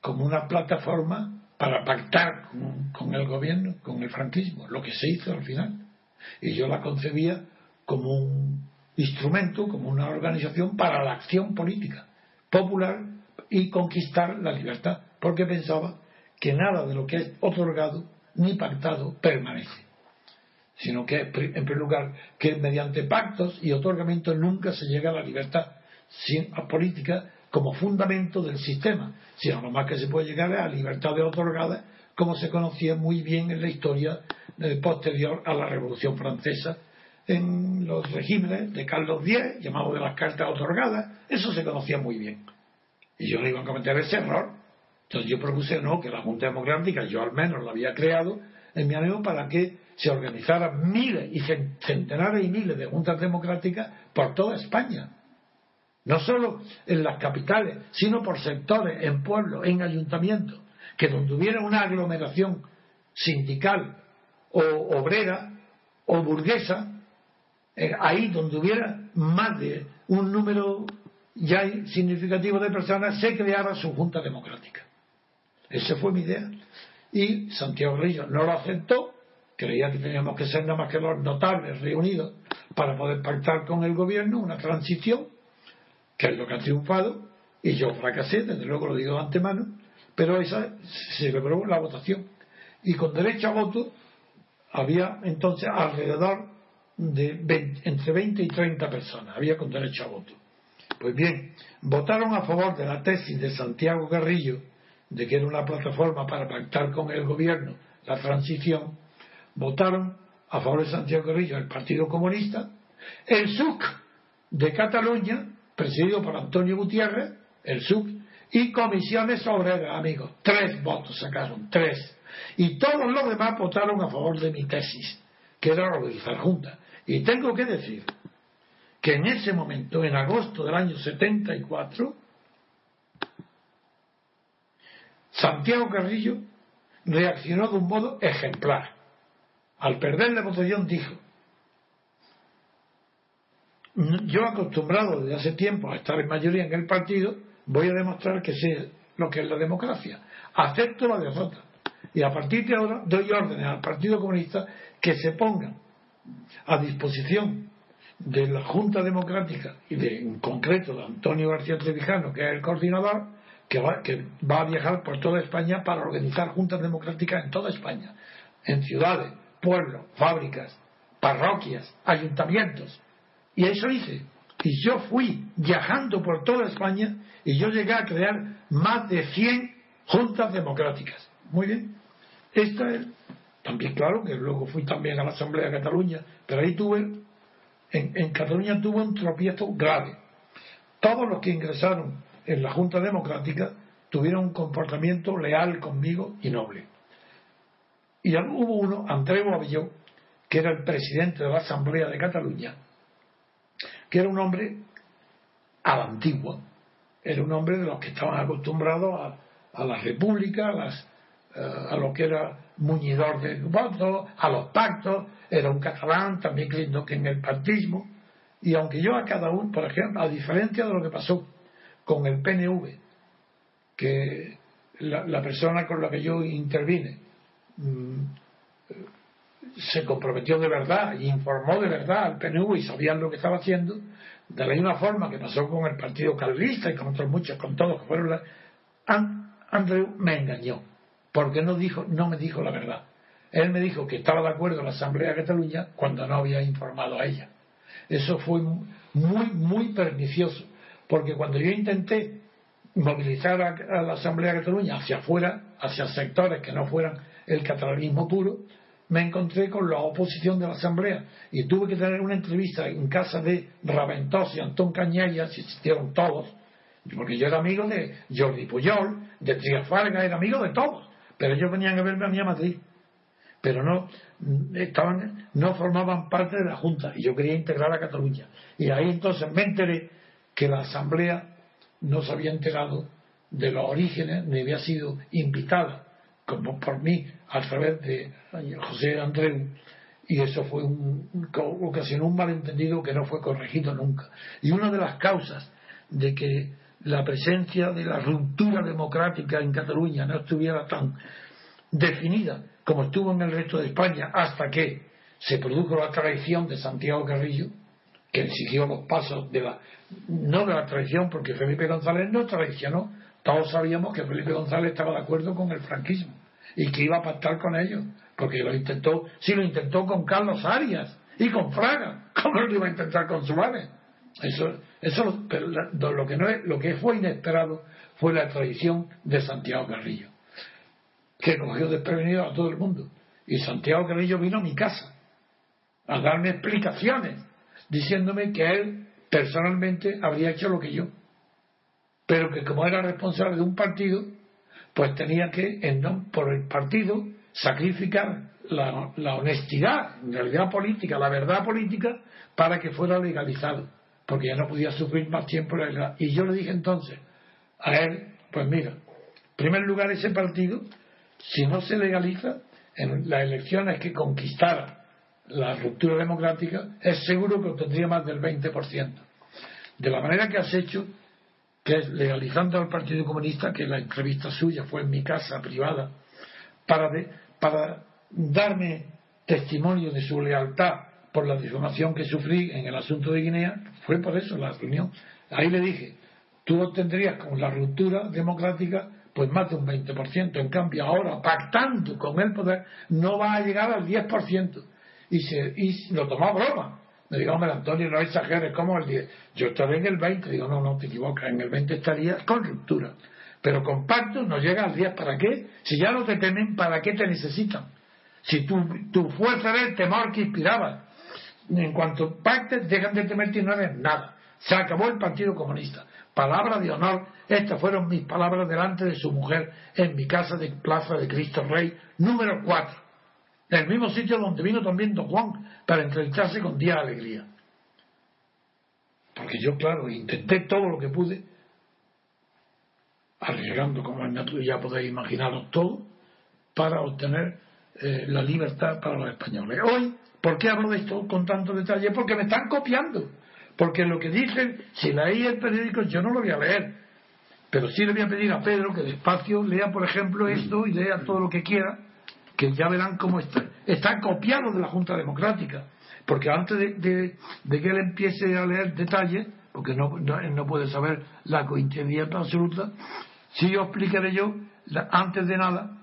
como una plataforma para pactar con, el gobierno, con el franquismo, lo que se hizo al final. Y yo la concebía como un instrumento, como una organización para la acción política popular y conquistar la libertad, porque pensaba que nada de lo que es otorgado ni pactado permanece, sino que, en primer lugar, que mediante pactos y otorgamientos nunca se llega a la libertad política como fundamento del sistema, sino lo más que se puede llegar a libertades otorgadas, como se conocía muy bien en la historia eh, posterior a la Revolución Francesa, en los regímenes de Carlos X, llamados de las cartas otorgadas, eso se conocía muy bien. Y yo no iba a cometer ese error. Entonces yo propuse no, que la Junta Democrática, yo al menos la había creado en mi ánimo para que se organizaran miles y centenares y miles de juntas democráticas por toda España no solo en las capitales, sino por sectores, en pueblos, en ayuntamientos, que donde hubiera una aglomeración sindical o obrera o burguesa, eh, ahí donde hubiera más de un número ya significativo de personas, se creara su Junta Democrática. Esa fue mi idea. Y Santiago Rillo no lo aceptó, creía que teníamos que ser nada más que los notables reunidos para poder pactar con el gobierno una transición que es lo que ha triunfado, y yo fracasé, desde luego lo digo de antemano, pero esa se celebró la votación. Y con derecho a voto había entonces alrededor de entre 20 y 30 personas, había con derecho a voto. Pues bien, votaron a favor de la tesis de Santiago Garrillo, de que era una plataforma para pactar con el gobierno la transición, votaron a favor de Santiago Garrillo el Partido Comunista, el SUC de Cataluña, presidido por Antonio Gutiérrez, el SUC, y comisiones obreras, amigos. Tres votos sacaron, tres. Y todos los demás votaron a favor de mi tesis, que era organizar junta. Y tengo que decir que en ese momento, en agosto del año 74, Santiago Carrillo reaccionó de un modo ejemplar. Al perder la votación dijo, yo acostumbrado desde hace tiempo a estar en mayoría en el partido, voy a demostrar que sé lo que es la democracia. Acepto la derrota. Y a partir de ahora doy órdenes al Partido Comunista que se pongan a disposición de la Junta Democrática y de, en concreto de Antonio García Trevijano, que es el coordinador, que va, que va a viajar por toda España para organizar juntas democráticas en toda España, en ciudades, pueblos, fábricas, parroquias, ayuntamientos, y eso hice. Y yo fui viajando por toda España y yo llegué a crear más de 100 juntas democráticas. Muy bien. Esta es también claro que luego fui también a la Asamblea de Cataluña, pero ahí tuve, en, en Cataluña tuve un tropiezo grave. Todos los que ingresaron en la Junta Democrática tuvieron un comportamiento leal conmigo y noble. Y hubo uno, Andrés Boabilló, que era el presidente de la Asamblea de Cataluña, que era un hombre a la antigua, era un hombre de los que estaban acostumbrados a, la república, a, eh, a lo que era muñidor de votos, a los pactos, era un catalán también creyendo que en el partismo, y aunque yo a cada uno, por ejemplo, a diferencia de lo que pasó con el PNV, que la, persona con la que yo intervine se comprometió de verdad y informó de verdad al PNV y sabían lo que estaba haciendo, de la misma forma que pasó con el Partido Calvista y con otros muchos, con todos que fueron la... Andrew me engañó, porque no, dijo, no me dijo la verdad. Él me dijo que estaba de acuerdo en la Asamblea de Cataluña cuando no había informado a ella. Eso fue muy, muy pernicioso, porque cuando yo intenté movilizar a, la Asamblea de Cataluña hacia afuera, hacia sectores que no fueran el catalanismo puro, me encontré con la oposición de la Asamblea y tuve que tener una entrevista en casa de Raventós y Antón Cañella, si existieron todos, porque yo era amigo de Jordi Puyol, de Trias era amigo de todos, pero ellos venían a verme a mí a Madrid, pero no estaban, no formaban parte de la Junta y yo quería integrar a Cataluña. Y ahí entonces me enteré que la Asamblea no se había enterado de los orígenes, ni había sido invitada como por mí a través de José Andreu. Y eso fue un, ocasionó un malentendido que no fue corregido nunca. Y una de las causas de que la presencia de la ruptura democrática en Cataluña no estuviera tan definida como estuvo en el resto de España hasta que se produjo la traición de Santiago Carrillo que siguió los pasos de la no de la traición porque Felipe González no traicionó todos sabíamos que Felipe González estaba de acuerdo con el franquismo y que iba a pactar con ellos, porque lo intentó, sí lo intentó con Carlos Arias y con Fraga, ¿cómo lo iba a intentar con Suárez? Eso, eso lo que no es, lo que fue inesperado fue la traición de Santiago Carrillo, que cogió desprevenido a todo el mundo. Y Santiago Carrillo vino a mi casa a darme explicaciones, diciéndome que él personalmente habría hecho lo que yo, pero que como era responsable de un partido, pues tenía que, por el partido, sacrificar la, honestidad, en realidad política, la verdad política, para que fuera legalizado, porque ya no podía sufrir más tiempo la Y yo le dije entonces a él, pues mira, en primer lugar ese partido, si no se legaliza, en las elecciones que conquistara la ruptura democrática, es seguro que obtendría más del 20%. De la manera que has hecho, que es legalizando al Partido Comunista, que la entrevista suya fue en mi casa privada, para, para darme testimonio de su lealtad por la difamación que sufrí en el asunto de Guinea, fue por eso la reunión. Ahí le dije, tú obtendrías con la ruptura democrática pues más de un 20%. En cambio, ahora, pactando con el poder, no va a llegar al 10%. Y, se, y lo tomó a broma. Me digo, hombre, Antonio, no exageres, ¿cómo el 10? Yo estaré en el 20. Digo, no, no, te equivocas, en el 20 estaría con ruptura. Pero con pacto no llega al 10. ¿Para qué? Si ya no te temen, ¿para qué te necesitan? Si tu, tu fuerza era el temor que inspiraba. En cuanto pactes, dejan de temerte y no eres nada. Se acabó el Partido Comunista. Palabra de honor, estas fueron mis palabras delante de su mujer en mi casa de Plaza de Cristo Rey, número 4 en el mismo sitio donde vino también don Juan para entrevistarse con Día de Alegría. Porque yo, claro, intenté todo lo que pude, arriesgando como es ya podéis imaginaros todo, para obtener eh, la libertad para los españoles. Hoy, ¿por qué hablo de esto con tanto detalle? Porque me están copiando. Porque lo que dicen, si leí el periódico, yo no lo voy a leer. Pero sí le voy a pedir a Pedro que despacio lea, por ejemplo, esto y lea todo lo que quiera que ya verán cómo está, está copiado de la Junta Democrática, porque antes de, que él empiece a leer detalles, porque no, no, puede saber la coincidencia absoluta, si yo explicaré yo, antes de nada,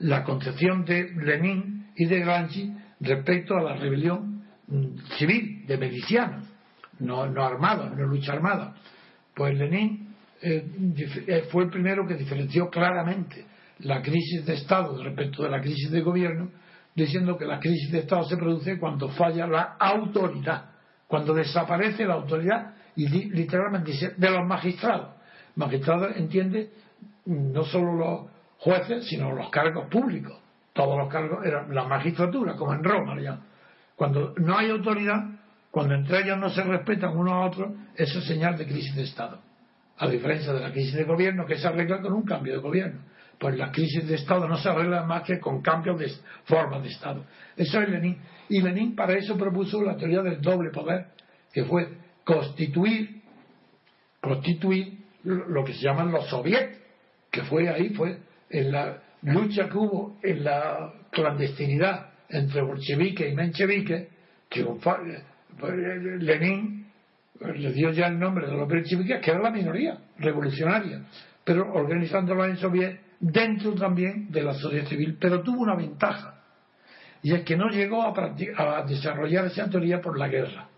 la concepción de Lenin y de Gramsci respecto a la rebelión mm, civil de milicianos, no, no armada, no lucha armada. Pues Lenin eh, eh, fue el primero que diferenció claramente la crisis de Estado respecto de la crisis de gobierno, diciendo que la crisis de Estado se produce cuando falla la autoridad, cuando desaparece la autoridad y literalmente de los magistrados. Magistrados entiende no solo los jueces, sino los cargos públicos. Todos los cargos eran la magistratura, como en Roma ya. Cuando no hay autoridad, cuando entre ellos no se respetan unos a otros, eso es señal de crisis de Estado. A diferencia de la crisis de gobierno que se arregla con un cambio de gobierno. Pues la crisis de Estado no se arregla más que con cambios de forma de Estado. Eso es Lenin. Y Lenin para eso propuso la teoría del doble poder, que fue constituir, constituir lo que se llaman los soviets, que fue ahí, fue en la lucha que hubo en la clandestinidad entre bolcheviques y mencheviques, pues, Lenin le dio ya el nombre de los bolcheviques, que era la minoría revolucionaria, pero organizándolo en soviet dentro también de la sociedad civil, pero tuvo una ventaja, y es que no llegó a, a desarrollar esa teoría por la guerra.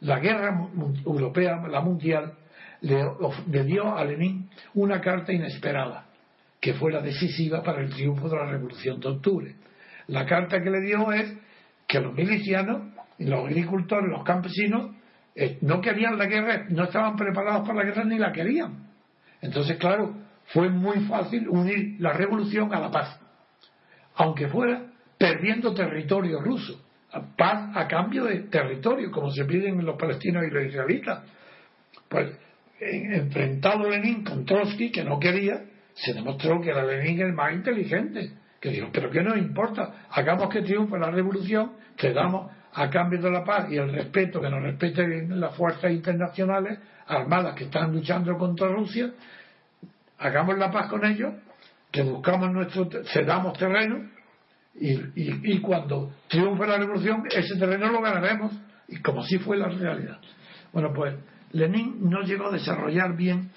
La guerra europea, la mundial, le, le dio a Lenin una carta inesperada, que fue la decisiva para el triunfo de la Revolución de Octubre. La carta que le dio es que los milicianos, los agricultores, los campesinos, eh, no querían la guerra, no estaban preparados para la guerra ni la querían. Entonces, claro, fue muy fácil unir la revolución a la paz, aunque fuera perdiendo territorio ruso. Paz a cambio de territorio, como se piden los palestinos y los israelitas. Pues enfrentado Lenin con Trotsky, que no quería, se demostró que era Lenin el más inteligente, que dijo, pero ¿qué nos importa? Hagamos que triunfe la revolución, que damos a cambio de la paz y el respeto, que nos respeten las fuerzas internacionales armadas que están luchando contra Rusia, hagamos la paz con ellos, que buscamos nuestro, cedamos terreno y, y, cuando triunfe la revolución, ese terreno lo ganaremos, y como si fue la realidad. Bueno, pues Lenin no llegó a desarrollar bien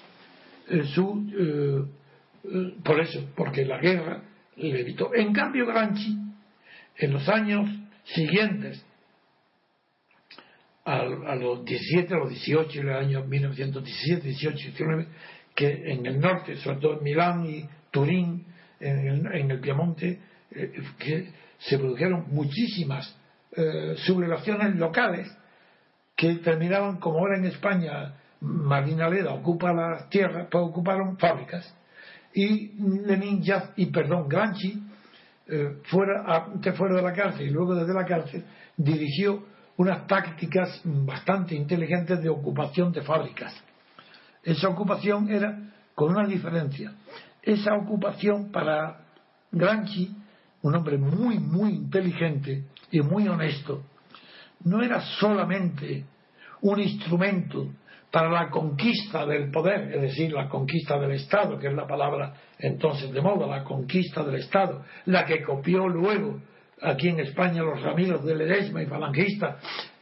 eh, su. Eh, eh, por eso, porque la guerra le evitó. En cambio, Gramsci, en los años siguientes, a, los 17, a los 18, en los años 1917, 18, 19, que en el norte, sobre todo en Milán y Turín, en el, en el Piemonte, que se produjeron muchísimas sublevaciones locales que terminaban, como ahora en España Marina Leda ocupa las tierras, pues ocuparon fábricas. Y Lenin ya, y perdón, Gramsci, eh, fuera, antes fuera de la cárcel y luego desde la cárcel, dirigió unas tácticas bastante inteligentes de ocupación de fábricas. Esa ocupación era con una diferencia. Esa ocupación para Gramsci, un hombre muy, muy inteligente y muy honesto, no era solamente un instrumento para la conquista del poder, es decir, la conquista del Estado, que es la palabra entonces de moda, la conquista del Estado, la que copió luego aquí en España los Ramiros de Ledesma y falangistas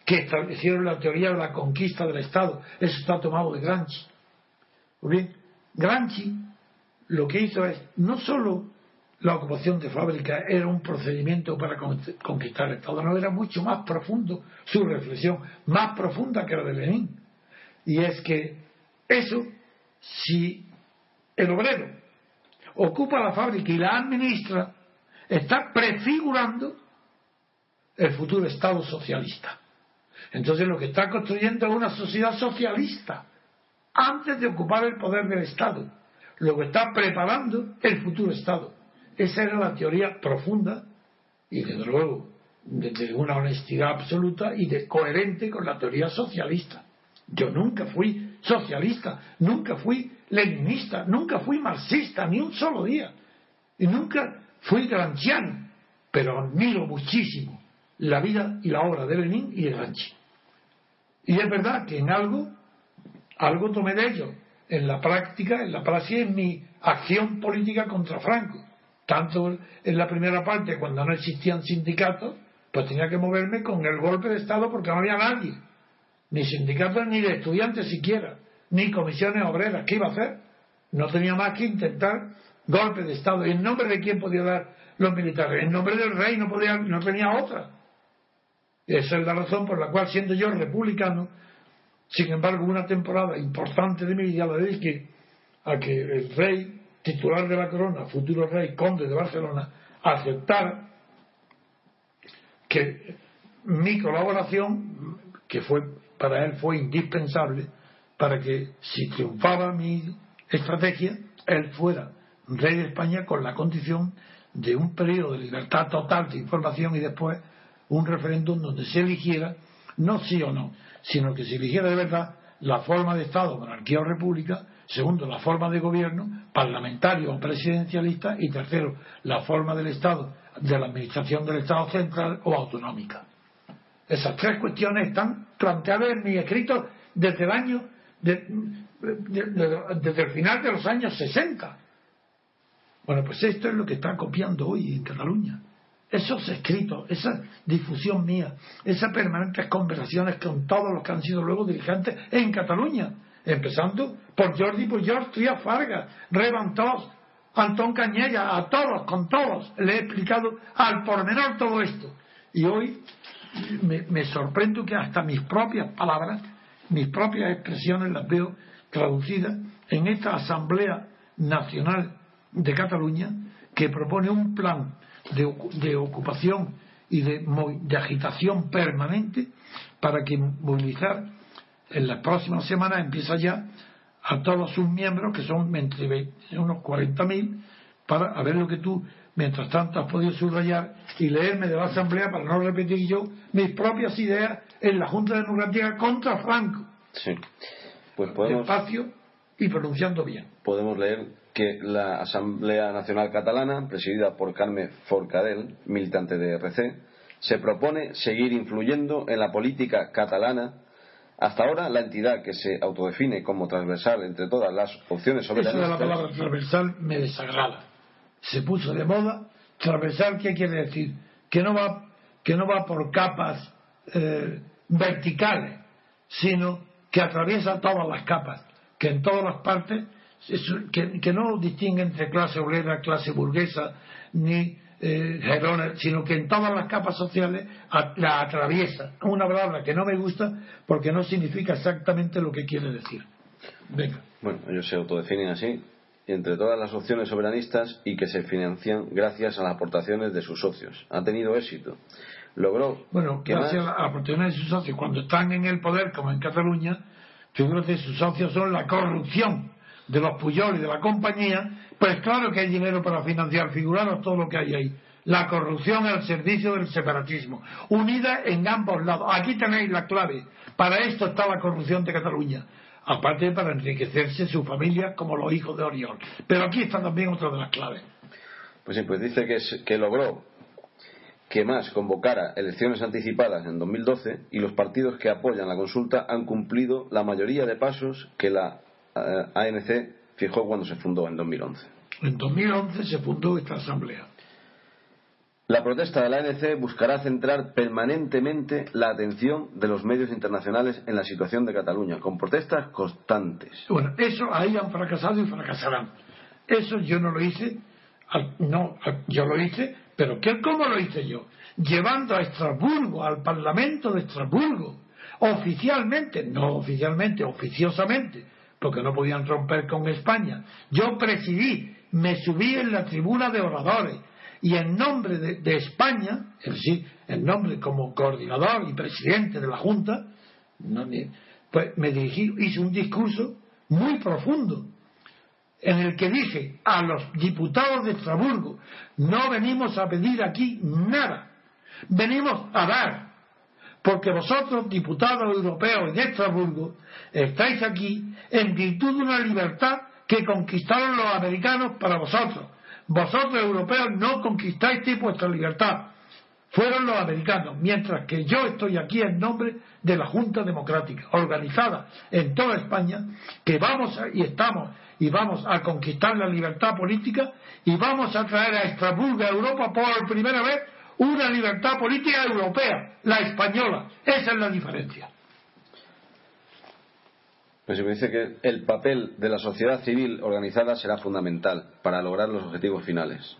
que establecieron la teoría de la conquista del Estado. Eso está tomado de Gramsci. Muy bien, Gramsci lo que hizo es no solo la ocupación de fábricas era un procedimiento para conquistar el Estado, no era mucho más profundo su reflexión, más profunda que la de Lenin. Y es que eso, si el obrero ocupa la fábrica y la administra, está prefigurando el futuro Estado socialista. Entonces lo que está construyendo es una sociedad socialista antes de ocupar el poder del Estado. Lo que está preparando el futuro Estado. Esa era la teoría profunda y desde luego de, una honestidad absoluta y de coherente con la teoría socialista. Yo nunca fui socialista, nunca fui leninista, nunca fui marxista, ni un solo día. Y nunca fui gramsciano, pero admiro muchísimo la vida y la obra de Lenin y de Gramsci. Y es verdad que en algo, algo tomé de ello, en la práctica, en la práctica, en mi acción política contra Franco tanto en la primera parte, cuando no existían sindicatos, pues tenía que moverme con el golpe de Estado porque no había nadie, ni sindicatos ni de estudiantes siquiera, ni comisiones obreras. ¿Qué iba a hacer? No tenía más que intentar golpe de Estado. ¿Y en nombre de quién podía dar los militares? En nombre del rey no, podía, no tenía otra. esa es la razón por la cual, siendo yo republicano, sin embargo, una temporada importante de mi vida la dediqué a que el rey titular de la corona, futuro rey, conde de Barcelona, aceptara que mi colaboración, que fue para él fue indispensable para que si triunfaba mi estrategia, él fuera rey de España con la condición de un periodo de libertad total de información y después un referéndum donde se eligiera no sí o no, sino que se eligiera de verdad la forma de Estado, monarquía o república, segundo, la forma de gobierno, parlamentario o presidencialista, y tercero, la forma del Estado, de la administración del Estado central o autonómica. Esas tres cuestiones están planteadas en mi escrito desde el año, desde el final de los años 60. Bueno, pues esto es lo que está copiando hoy en Cataluña. Esos escritos, esa difusión mía, esas permanentes conversaciones con todos los que han sido luego dirigentes en Cataluña, empezando por Jordi Pujol, Trías Fargas, Reventós, Antón Cañella, a todos, con todos, le he explicado al pormenor todo esto. Y hoy me, me sorprendo que hasta mis propias palabras, mis propias expresiones las veo traducidas en esta Asamblea Nacional de Cataluña que propone un plan de, ocupación y de, agitación permanente para que movilizar en las próximas semanas empieza ya a todos sus miembros, que son entre unos 40.000, para a ver lo que tú, mientras tanto, has podido subrayar y leerme de la Asamblea para no repetir yo mis propias ideas en la Junta Democrática contra Franco. Sí. Pues podemos. Despacio y pronunciando bien. Podemos leer que la Asamblea Nacional Catalana, presidida por Carme Forcadell, militante de RC, se propone seguir influyendo en la política catalana. Hasta ahora, la entidad que se autodefine como transversal entre todas las opciones soberanistas. Eso de la palabra transversal me desagrada. Se puso de moda. Transversal, ¿qué quiere decir? Que no va, que no va por capas eh, verticales, sino que atraviesa todas las capas, que en todas las partes que, no distingue entre clase obrera, clase burguesa, ni eh, sino que en todas las capas sociales la atraviesa. Una palabra que no me gusta porque no significa exactamente lo que quiere decir. Venga. Bueno, ellos se autodefinen así, entre todas las opciones soberanistas y que se financian gracias a las aportaciones de sus socios. Ha tenido éxito. Logró. Bueno, gracias a las aportaciones de sus socios. Cuando están en el poder, como en Cataluña, que sus socios son la corrupción de los Puyol y de la compañía, pues claro que hay dinero para financiar, figuraros todo lo que hay ahí. La corrupción al servicio del separatismo, unida en ambos lados. Aquí tenéis la clave. Para esto está la corrupción de Cataluña. Aparte para enriquecerse su familia como los hijos de Oriol. Pero aquí está también otra de las claves. Pues sí, pues dice que, que logró que más convocara elecciones anticipadas en 2012 y los partidos que apoyan la consulta han cumplido la mayoría de pasos que la ANC fijó cuando se fundó en 2011. En 2011 se fundó esta asamblea. La protesta de la ANC buscará centrar permanentemente la atención de los medios internacionales en la situación de Cataluña, con protestas constantes. Bueno, eso ahí han fracasado y fracasarán. Eso yo no lo hice, no, yo lo hice, pero ¿qué, ¿cómo lo hice yo? Llevando a Estrasburgo, al Parlamento de Estrasburgo, oficialmente, no oficialmente, oficiosamente, porque no podían romper con España. Yo presidí, me subí en la tribuna de oradores y en nombre de, España, es decir, en nombre como coordinador y presidente de la Junta, pues me dirigí, hice un discurso muy profundo en el que dije a los diputados de Estrasburgo, no venimos a pedir aquí nada, venimos a dar, porque vosotros, diputados europeos de Estrasburgo, estáis aquí en virtud de una libertad que conquistaron los americanos para vosotros. Vosotros, europeos, no conquistasteis vuestra libertad. Fueron los americanos, mientras que yo estoy aquí en nombre de la Junta Democrática, organizada en toda España, que vamos y estamos y vamos a conquistar la libertad política y vamos a traer a Estrasburgo, a Europa, por primera vez, una libertad política europea, la española. Esa es la diferencia. Pues se me dice que el papel de la sociedad civil organizada será fundamental para lograr los objetivos finales.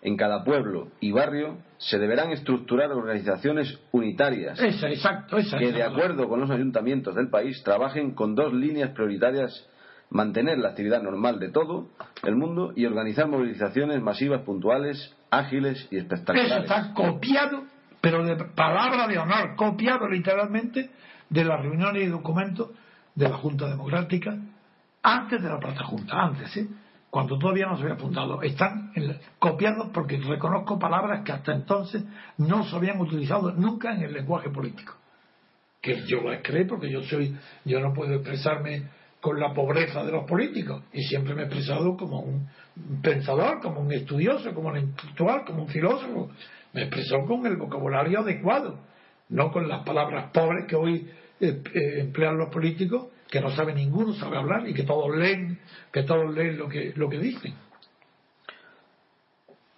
En cada pueblo y barrio se deberán estructurar organizaciones unitarias exacto, que, de acuerdo con los ayuntamientos del país, trabajen con dos líneas prioritarias mantener la actividad normal de todo el mundo y organizar movilizaciones masivas puntuales, ágiles y espectaculares. Eso está copiado, pero de palabra de honor, copiado literalmente de las reuniones y documentos de la Junta Democrática antes de la Plata Junta, antes, ¿eh? cuando todavía no se había apuntado. Están copiados porque reconozco palabras que hasta entonces no se habían utilizado nunca en el lenguaje político. Que yo las creo porque yo soy, yo no puedo expresarme con la pobreza de los políticos y siempre me he expresado como un pensador, como un estudioso, como un intelectual, como un filósofo. Me he expresado con el vocabulario adecuado, no con las palabras pobres que hoy eh, eh, emplean los políticos, que no sabe ninguno, sabe hablar y que todos leen, que todos leen lo que, lo que dicen.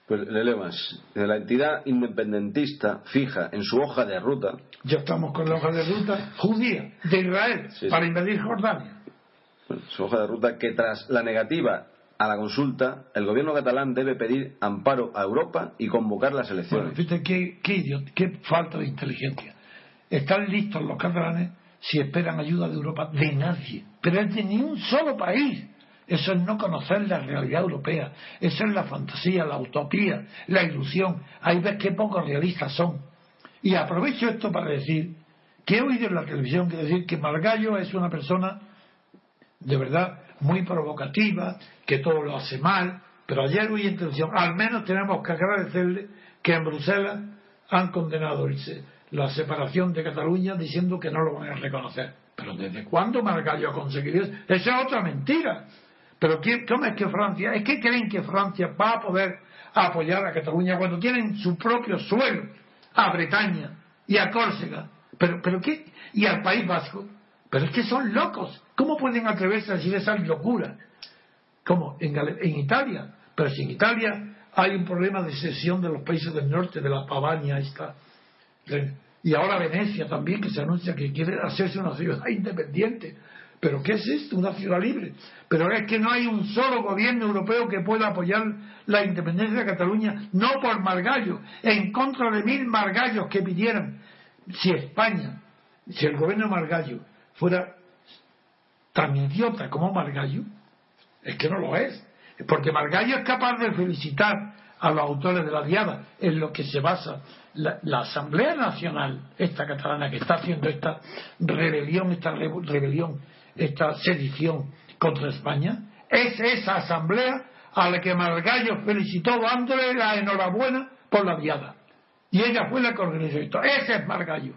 Pues le leo más. La entidad independentista fija en su hoja de ruta. Ya estamos con la hoja de ruta judía de Israel para invadir Jordania su hoja de ruta, que tras la negativa a la consulta, el gobierno catalán debe pedir amparo a Europa y convocar las elecciones. fíjate qué, qué falta de inteligencia. Están listos los catalanes si esperan ayuda de Europa de nadie, pero es de ni un solo país. Eso es no conocer la realidad europea. Eso es la fantasía, la utopía, la ilusión. Ahí ves qué poco realistas son. Y aprovecho esto para decir que he oído en la televisión que decir que Margallo es una persona de verdad muy provocativa, que todo lo hace mal, pero ayer hubo intención. Al menos tenemos que agradecerle que en Bruselas han condenado la separación de Cataluña diciendo que no lo van a reconocer. Pero ¿desde cuándo Margallo ha conseguido eso? Esa es otra mentira. Pero ¿cómo es que Francia? ¿Es que creen que Francia va a poder apoyar a Cataluña cuando tienen su propio suelo, a Bretaña y a Córcega? ¿Pero, pero qué? ¿Y al País Vasco? Pero es que son locos. ¿Cómo pueden atreverse a decir esa locura? Como en, Italia. Pero si en Italia hay un problema de secesión de los países del norte, de la Pavania, está. Y ahora Venecia también, que se anuncia que quiere hacerse una ciudad independiente. ¿Pero qué es esto? Una ciudad libre. Pero es que no hay un solo gobierno europeo que pueda apoyar la independencia de Cataluña, no por Margallo, en contra de mil Margallos que pidieran. Si España, si el gobierno Margallo fuera tan idiota como Margallo, es que no lo es. Porque Margallo es capaz de felicitar a los autores de la diada, en lo que se basa la, Asamblea Nacional, esta catalana que está haciendo esta rebelión, esta rebelión, esta sedición contra España, es esa Asamblea a la que Margallo felicitó dándole la enhorabuena por la diada. Y ella fue la que organizó esto. Ese es Margallo.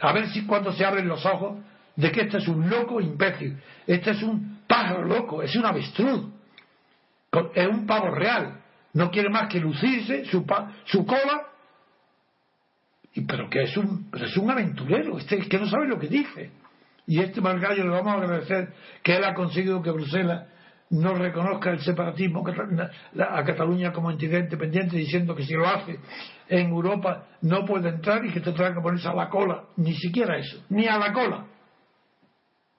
A ver si cuando se abren los ojos de que este es un loco imbécil, este es un pájaro loco, es un avestruz, es un pavo real, no quiere más que lucirse su, su cola, y, pero que es un, es un aventurero, este que no sabe lo que dice. Y este Margallo le vamos a agradecer que él ha conseguido que Bruselas no reconozca el separatismo a Cataluña como entidad independiente, diciendo que si lo hace en Europa no puede entrar y que tendrá que ponerse a la cola, ni siquiera eso, ni a la cola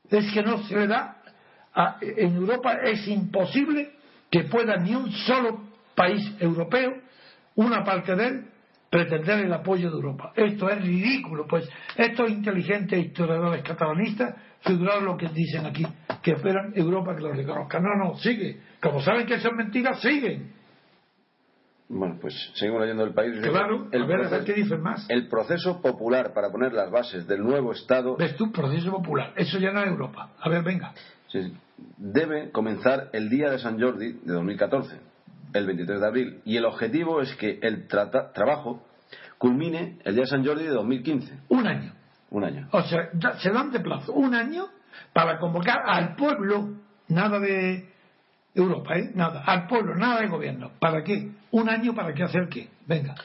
es que no se le da, en Europa es imposible que pueda ni un solo país europeo, una parte de él, pretender el apoyo de Europa. Esto es ridículo, pues estos inteligentes historiadores catalanistas figuraron lo que dicen aquí, que esperan Europa que lo reconozca. No, no, sigue. Como saben que son mentiras, siguen. Bueno, pues seguimos leyendo el país. Claro, el a ver, proceso, qué dicen más. El proceso popular para poner las bases del nuevo Estado. ¿Ves tú? Proceso popular. Eso ya no es Europa. A ver, venga. Sí, debe comenzar el día de San Jordi de 2014, el 23 de abril. Y el objetivo es que el trabajo culmine el día de San Jordi de 2015. Un año. Un año. O sea, se dan de plazo un año para convocar al pueblo, nada de Europa, ¿eh? Nada. Al pueblo, nada de gobierno. ¿Para qué? Un año para qué hacer qué. Venga.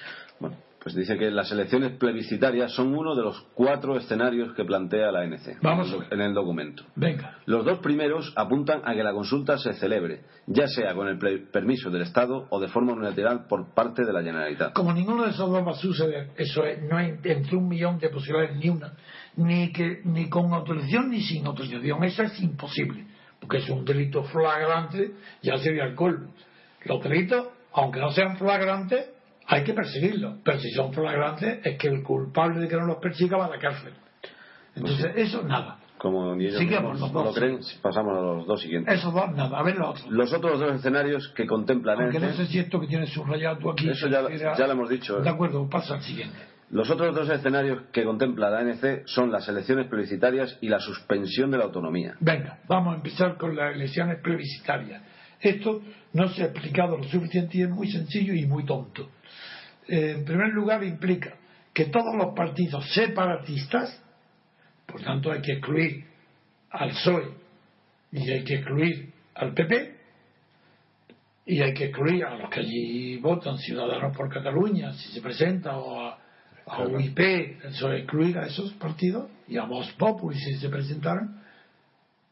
Bueno, pues dice que las elecciones plebiscitarias son uno de los cuatro escenarios que plantea la ANC Vamos en el documento. Venga. Los dos primeros apuntan a que la consulta se celebre, ya sea con el permiso del Estado o de forma unilateral por parte de la Generalitat. Como ninguno de esos dos va a suceder, eso es, no hay entre un millón de posibilidades ni una, ni, que, ni con autorización ni sin autorización, eso es imposible porque es un delito flagrante, ya sería el colmo. Los delitos, aunque no sean flagrantes, hay que perseguirlos. Pero si son flagrantes, es que el culpable de que no los persiga va a la cárcel. Entonces, pues eso nada. como ni ellos Sigamos los no lo dos. creen, pasamos a los dos siguientes. Esos dos, nada, a ver los otros. Los otros dos escenarios que contemplan Aunque no ENCE, sé si esto que tienes subrayado tú aquí. Eso ya- era- ya lo hemos dicho, ¿eh? De acuerdo, pasa al siguiente. Los otros dos escenarios que contempla la ANC son las elecciones plebiscitarias y la suspensión de la autonomía. Venga, vamos a empezar con las elecciones plebiscitarias. Esto no se ha explicado lo suficiente y es muy sencillo y muy tonto. Eh, en primer lugar, implica que todos los partidos separatistas, por tanto hay que excluir al PSOE y hay que excluir al PP y hay que excluir a los que allí votan, Ciudadanos por Cataluña, si se presenta, o a, a UIP, eso, excluir a esos partidos y a Vox Populi si se presentaran.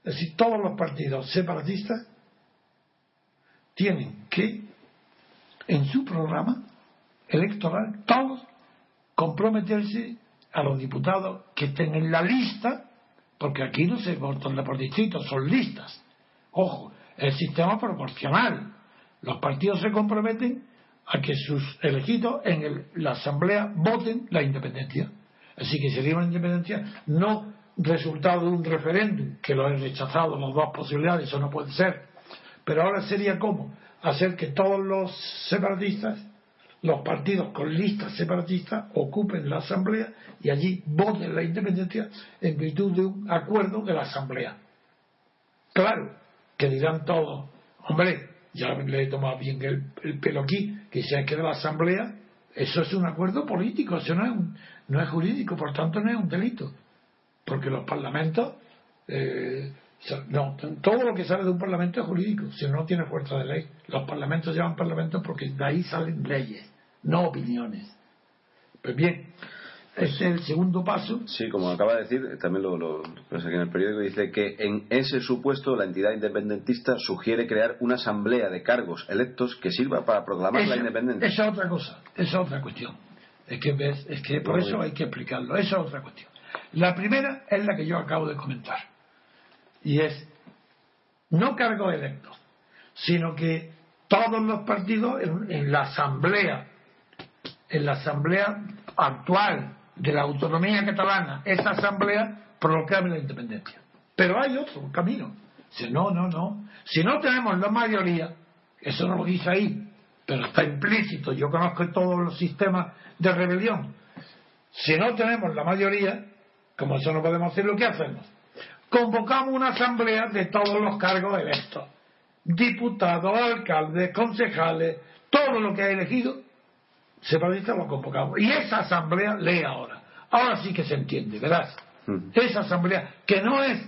Es decir, todos los partidos separatistas tienen que, en su programa electoral, todos comprometerse a los diputados que estén en la lista, porque aquí no se votan por distrito, son listas. Ojo, el sistema proporcional. Los partidos se comprometen a que sus elegidos en el- la asamblea voten la independencia. Así que sería una independencia no resultado de un referéndum, que lo han rechazado las dos posibilidades, eso no puede ser. Pero ahora sería como hacer que todos los separatistas, los partidos con listas separatistas, ocupen la asamblea y allí voten la independencia en virtud de un acuerdo de la asamblea. Claro, que dirán todos, hombre, ya le he tomado bien el, el pelo aquí, que se queda la asamblea, eso es un acuerdo político, eso no es, un- no es jurídico, por tanto no es un delito. Porque los parlamentos, eh, no, todo lo que sale de un parlamento es jurídico, si no tiene fuerza de ley. Los parlamentos llaman parlamentos porque de ahí salen leyes, no opiniones. Pues bien, es el segundo paso. Sí, como acaba de decir, también lo, lo pues aquí en el periódico dice que en ese supuesto la entidad independentista sugiere crear una asamblea de cargos electos que sirva para proclamar la independencia. Esa es otra cosa, esa es otra cuestión. Es que, ves, es que por eso hay que explicarlo, esa es otra cuestión. La primera es la que yo acabo de comentar. Y es, no cargos electos, sino que todos los partidos en, en la asamblea, en la asamblea actual de la autonomía catalana, esa asamblea proclame la independencia. Pero hay otro camino. Dice, no, no, no. Si no tenemos la mayoría, eso no lo dice ahí, pero está implícito. Yo conozco todos los sistemas de rebelión. Si no tenemos la mayoría, como eso no podemos hacer, ¿lo que hacemos? Convocamos una asamblea de todos los cargos electos. Diputados, alcaldes, concejales, todo lo que ha elegido, separatistas lo convocamos. Y esa asamblea lee ahora. Ahora sí que se entiende, verás. Mm. Esa asamblea, que no es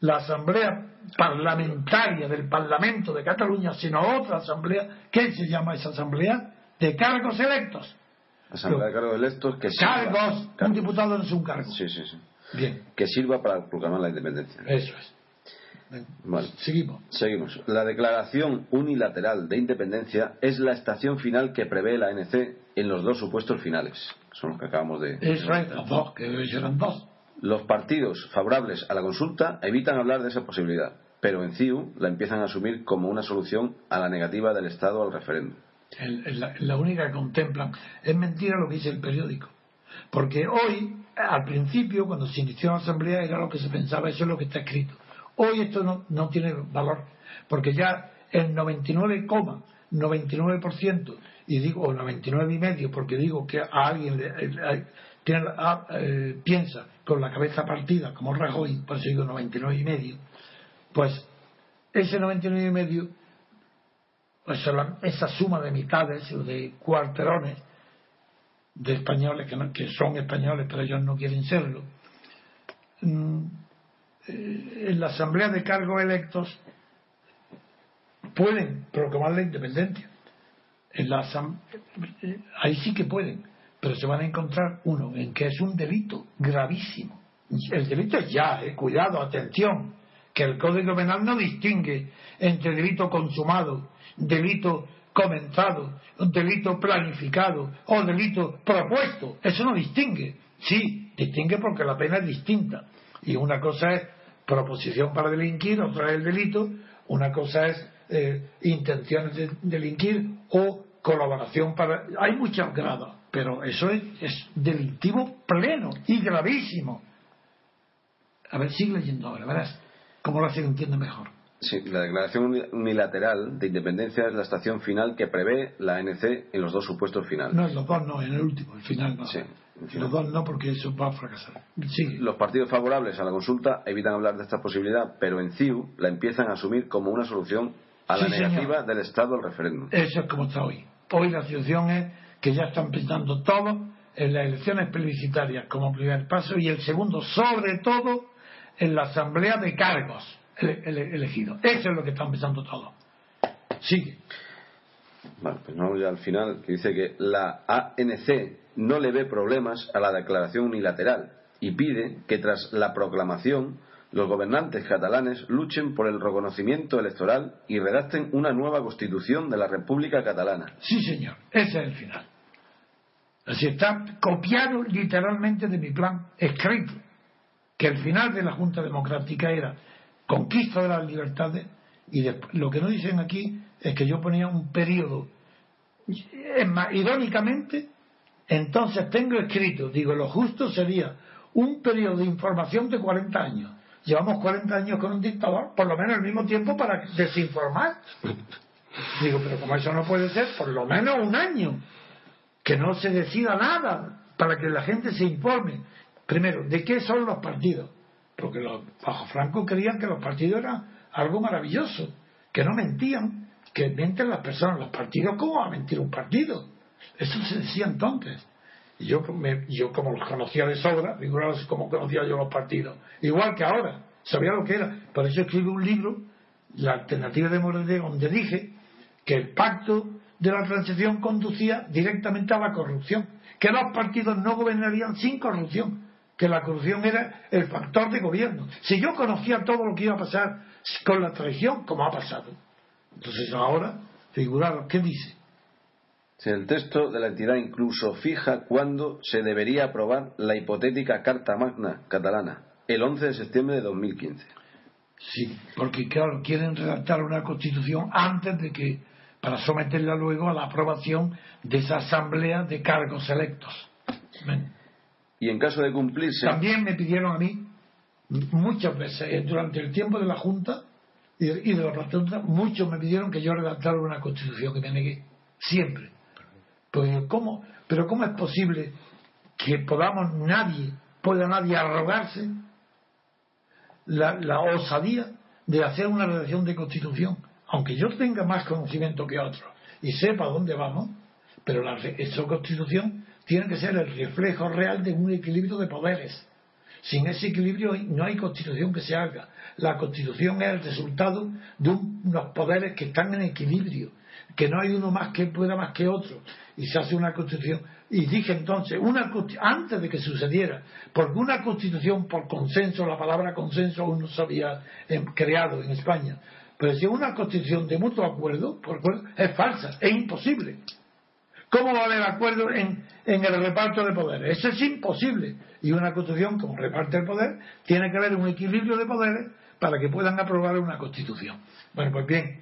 la asamblea parlamentaria del Parlamento de Cataluña, sino otra asamblea, ¿qué se llama esa asamblea? De cargos electos. Asamblea de cargos electos que sirva, Cargos, un diputado no es un cargo. Sí, sí, sí. Bien, Que sirva para proclamar la independencia. eso es. Vale. Seguimos. Seguimos. La declaración unilateral de independencia es la estación final que prevé la ANC en los dos supuestos finales. Son los que acabamos de. Es, dos, que eran dos. Los partidos favorables a la consulta evitan hablar de esa posibilidad, pero en CIU la empiezan a asumir como una solución a la negativa del Estado al referéndum. La, la única que contemplan. Es mentira lo que dice el periódico. Porque hoy, al principio, cuando se inició la asamblea, era lo que se pensaba, eso es lo que está escrito. Hoy esto no, no tiene valor, porque ya el 99,99%, y digo o 99 y medio, porque digo que a alguien le- eh, ah, eh, piensa con la cabeza partida, como Rajoy, por eso digo 99 y medio, pues ese 99 y medio pues la- esa suma de mitades o de cuarterones de españoles que, no- que son españoles pero ellos no quieren serlo mm, en la asamblea de cargos electos pueden proclamar la independencia en la eh, ahí sí que pueden pero se van a encontrar uno en que es un delito gravísimo el delito es ya eh, cuidado atención que el Código Penal no distingue entre delito consumado, delito comenzado, delito planificado o delito propuesto. Eso no distingue. Sí, distingue porque la pena es distinta. Y una cosa es proposición para delinquir, otra es el delito, una cosa es eh, intenciones de delinquir o colaboración para... Hay muchos grados, pero eso es, es delictivo pleno y gravísimo. A ver, sigue leyendo ahora, verás cómo lo hace que entiende mejor. Sí, la declaración unilateral de independencia es la estación final que prevé la ANC en los dos supuestos finales. No, en los dos no, en el último, el final no. Sí, los dos no, porque eso va a fracasar. Sigue. Los partidos favorables a la consulta evitan hablar de esta posibilidad, pero en CIU la empiezan a asumir como una solución a la Sí, señor. negativa del Estado al referéndum. Eso es como está hoy. Hoy la situación es que ya están pensando todo en las elecciones plebiscitarias como primer paso y el segundo, sobre todo, en la asamblea de cargos ele- ele- elegidos. Eso es lo que están pensando todos. Sigue. Bueno, pues vamos ya al final, que dice que la ANC no le ve problemas a la declaración unilateral y pide que tras la proclamación los gobernantes catalanes luchen por el reconocimiento electoral y redacten una nueva constitución de la República Catalana. Sí, señor. Ese es el final. Así está copiado literalmente de mi plan escrito, que el final de la Junta Democrática era conquista de las libertades y después- lo que no dicen aquí es que yo ponía un periodo. Es más, irónicamente, entonces tengo escrito, digo, lo justo sería un periodo de información de 40 años. Llevamos 40 años con un dictador, por lo menos el mismo tiempo para desinformar. Digo, pero como eso no puede ser, por lo menos un año. Que no se decida nada para que la gente se informe. Primero, ¿de qué son los partidos? Porque los bajo Franco creían que los partidos eran algo maravilloso, que no mentían, que mienten las personas. Los partidos, ¿cómo va a mentir un partido? Eso se decía entonces. Y yo, me- yo como los conocía de sobra, figuraos cómo conocía yo los partidos. Igual que ahora, sabía lo que era. Por eso escribí un libro, La alternativa de Moreno, donde dije que el pacto de la transición conducía directamente a la corrupción, que los partidos no gobernarían sin corrupción, que la corrupción era el factor de gobierno. Si yo conocía todo lo que iba a pasar con la traición, como ha pasado. Entonces ahora, figuraros, ¿qué dice? Si el texto de la entidad incluso fija cuándo se debería aprobar la hipotética Carta Magna catalana, el 11 de septiembre de 2015. Sí, porque claro, quieren redactar una constitución antes de que, para someterla luego a la aprobación de esa asamblea de cargos electos. Y en caso de cumplirse, También me pidieron a mí, muchas veces, eh, durante el tiempo de la Junta y de la Junta, muchos me pidieron que yo redactara una constitución que me negué, siempre. Pero ¿cómo es posible que podamos nadie, pueda nadie arrogarse la, osadía de hacer una redacción de constitución? Aunque yo tenga más conocimiento que otros y sepa dónde vamos, pero la, esa constitución tiene que ser el reflejo real de un equilibrio de poderes. Sin ese equilibrio no hay constitución que se haga. La constitución es el resultado de un- unos poderes que están en equilibrio, que no hay uno más que pueda más que otro. Y se hace una constitución. Y dije entonces, una antes de que sucediera, porque una constitución por consenso, la palabra consenso aún no se había eh, creado en España, pero si una constitución de mutuo acuerdo, por acuerdo, es falsa, es imposible. ¿Cómo va a haber acuerdo en, en el reparto de poderes? Eso es imposible. Y una constitución, como reparte el poder, tiene que haber un equilibrio de poderes para que puedan aprobar una constitución. Bueno, pues bien,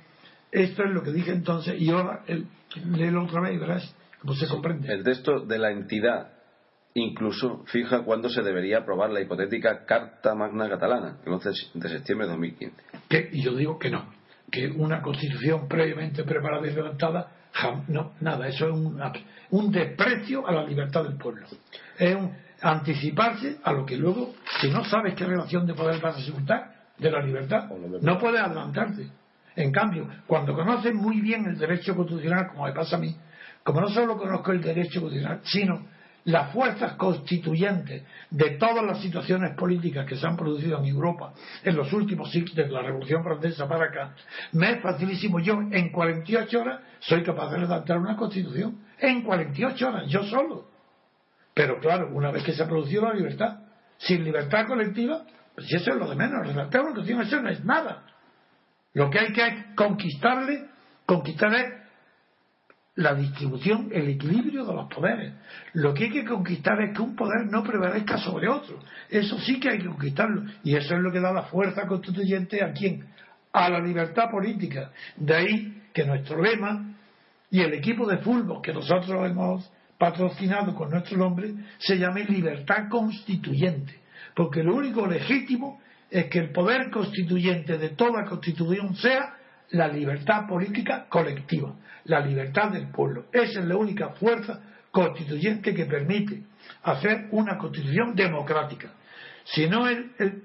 esto es lo que dije entonces, y ahora el, léelo otra vez y verás cómo se comprende. el texto de la entidad incluso fija cuándo se debería aprobar la hipotética Carta Magna catalana, el 11 de septiembre de 2015. Que- y yo digo que no, que una constitución previamente preparada y redactada, jam- no, nada, eso es un, un desprecio a la libertad del pueblo. Es un anticiparse a lo que luego, si no sabes qué relación de poder vas a resultar de la libertad, no puedes adelantarte. En cambio, cuando conoces muy bien el derecho constitucional, como me pasa a mí, como no solo conozco el derecho constitucional, sino las fuerzas constituyentes de todas las situaciones políticas que se han producido en Europa en los últimos siglos, desde la Revolución Francesa para acá, me es facilísimo. Yo en 48 horas soy capaz de redactar una constitución. En 48 horas, yo solo. Pero claro, una vez que se ha producido la libertad, sin libertad colectiva, pues eso es lo de menos. Redactar una constitución, eso no es nada. Lo que hay que conquistarle, conquistar es la distribución, el equilibrio de los poderes. Lo que hay que conquistar es que un poder no prevalezca sobre otro. Eso sí que hay que conquistarlo. Y eso es lo que da la fuerza constituyente a quién? A la libertad política. De ahí que nuestro lema y el equipo de fútbol que nosotros hemos patrocinado con nuestro nombre se llame libertad constituyente. porque lo único legítimo es que el poder constituyente de toda constitución sea la libertad política colectiva, la libertad del pueblo. Esa es la única fuerza constituyente que permite hacer una constitución democrática. Si no es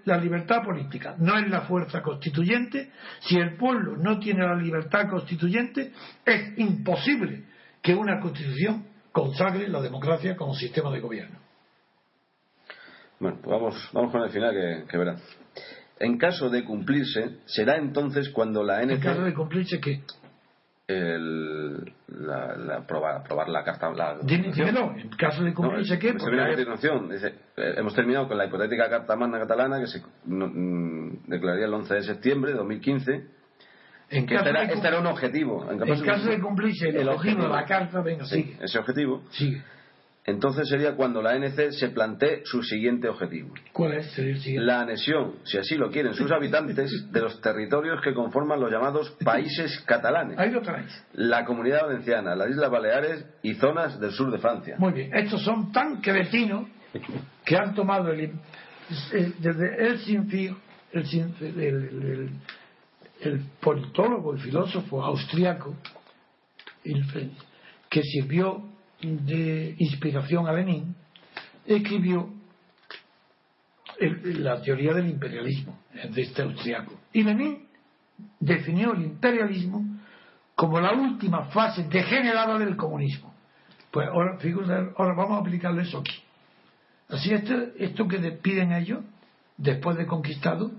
la libertad política, no es la fuerza constituyente, si el pueblo no tiene la libertad constituyente, es imposible que una constitución consagre la democracia como sistema de gobierno. Bueno, pues vamos, vamos con el final que, que. En caso de cumplirse, será entonces cuando la NC... ¿En caso de cumplirse qué? El, la, la, aprobar, aprobar la carta. La, Dímelo, en caso de cumplirse no, qué? Porque hay... a continuación. Dice, eh, hemos terminado con la hipotética Carta Magna Catalana que se no, mm, declararía el 11 de septiembre de 2015. En que caso este, era, de, este era un objetivo. En, en caso de cumplirse el, el objetivo de la carta, venga, sí, sigue. Ese objetivo. Sigue. Entonces sería cuando la ANC se plantee su siguiente objetivo. ¿Cuál es el siguiente? La anexión, si así lo quieren sus habitantes, de los territorios que conforman los llamados países catalanes. Ahí lo traéis. La comunidad valenciana, las Islas Baleares y zonas del sur de Francia. Muy bien. Estos son tan cretinos que han tomado el, el, desde el Sinfir, el, el, el, el politólogo, el filósofo austriaco, que sirvió de inspiración a Lenin, escribió la teoría del imperialismo de este austriaco. Y Lenin definió el imperialismo como la última fase degenerada del comunismo. Pues ahora, fíjense, ahora vamos a aplicarlo eso aquí. Así, esto, esto que piden ellos, después de conquistado,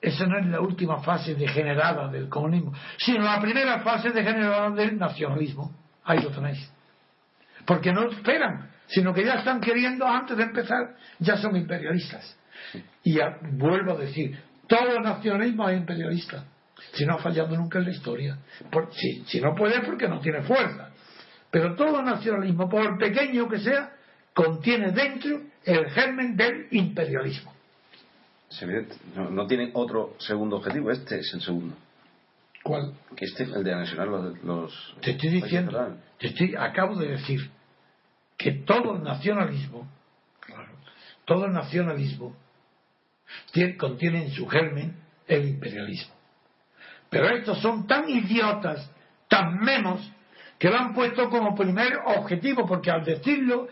esa no es la última fase degenerada del comunismo, sino la primera fase degenerada del nacionalismo. Ahí lo tenéis porque no esperan, sino que ya están queriendo, antes de empezar, ya son imperialistas. Y ya, vuelvo a decir, todo nacionalismo es imperialista, si no ha fallado nunca en la historia. Por, si, no puede, porque no tiene fuerza. Pero todo nacionalismo, por pequeño que sea, contiene dentro el germen del imperialismo. No, no tiene otro segundo objetivo, este es el segundo. ¿Cuál? Que este es el de anexionar los, los te estoy diciendo, te estoy, acabo de decir que todo el nacionalismo, claro, todo el nacionalismo tiene, contiene en su germen el imperialismo. Pero estos son tan idiotas, tan menos, que lo han puesto como primer objetivo, porque al decirlo,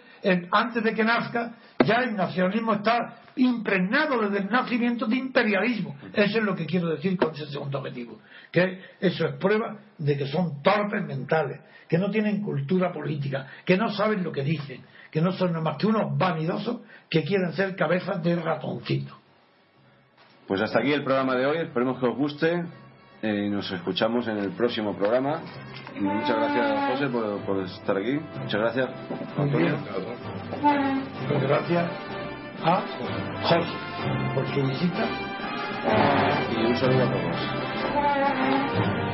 antes de que nazca, ya el nacionalismo está impregnado desde el nacimiento de imperialismo. Eso es lo que quiero decir con ese segundo objetivo. Que eso es prueba de que son torpes mentales, que no tienen cultura política, que no saben lo que dicen, que no son más que unos vanidosos que quieren ser cabezas de ratoncito. Pues hasta aquí el programa de hoy. Esperemos que os guste. Eh, y nos escuchamos en el próximo programa. Muchas gracias, José, por, por estar aquí. Muchas gracias. Bien. Muchas gracias a José por su visita. Y un saludo a todos.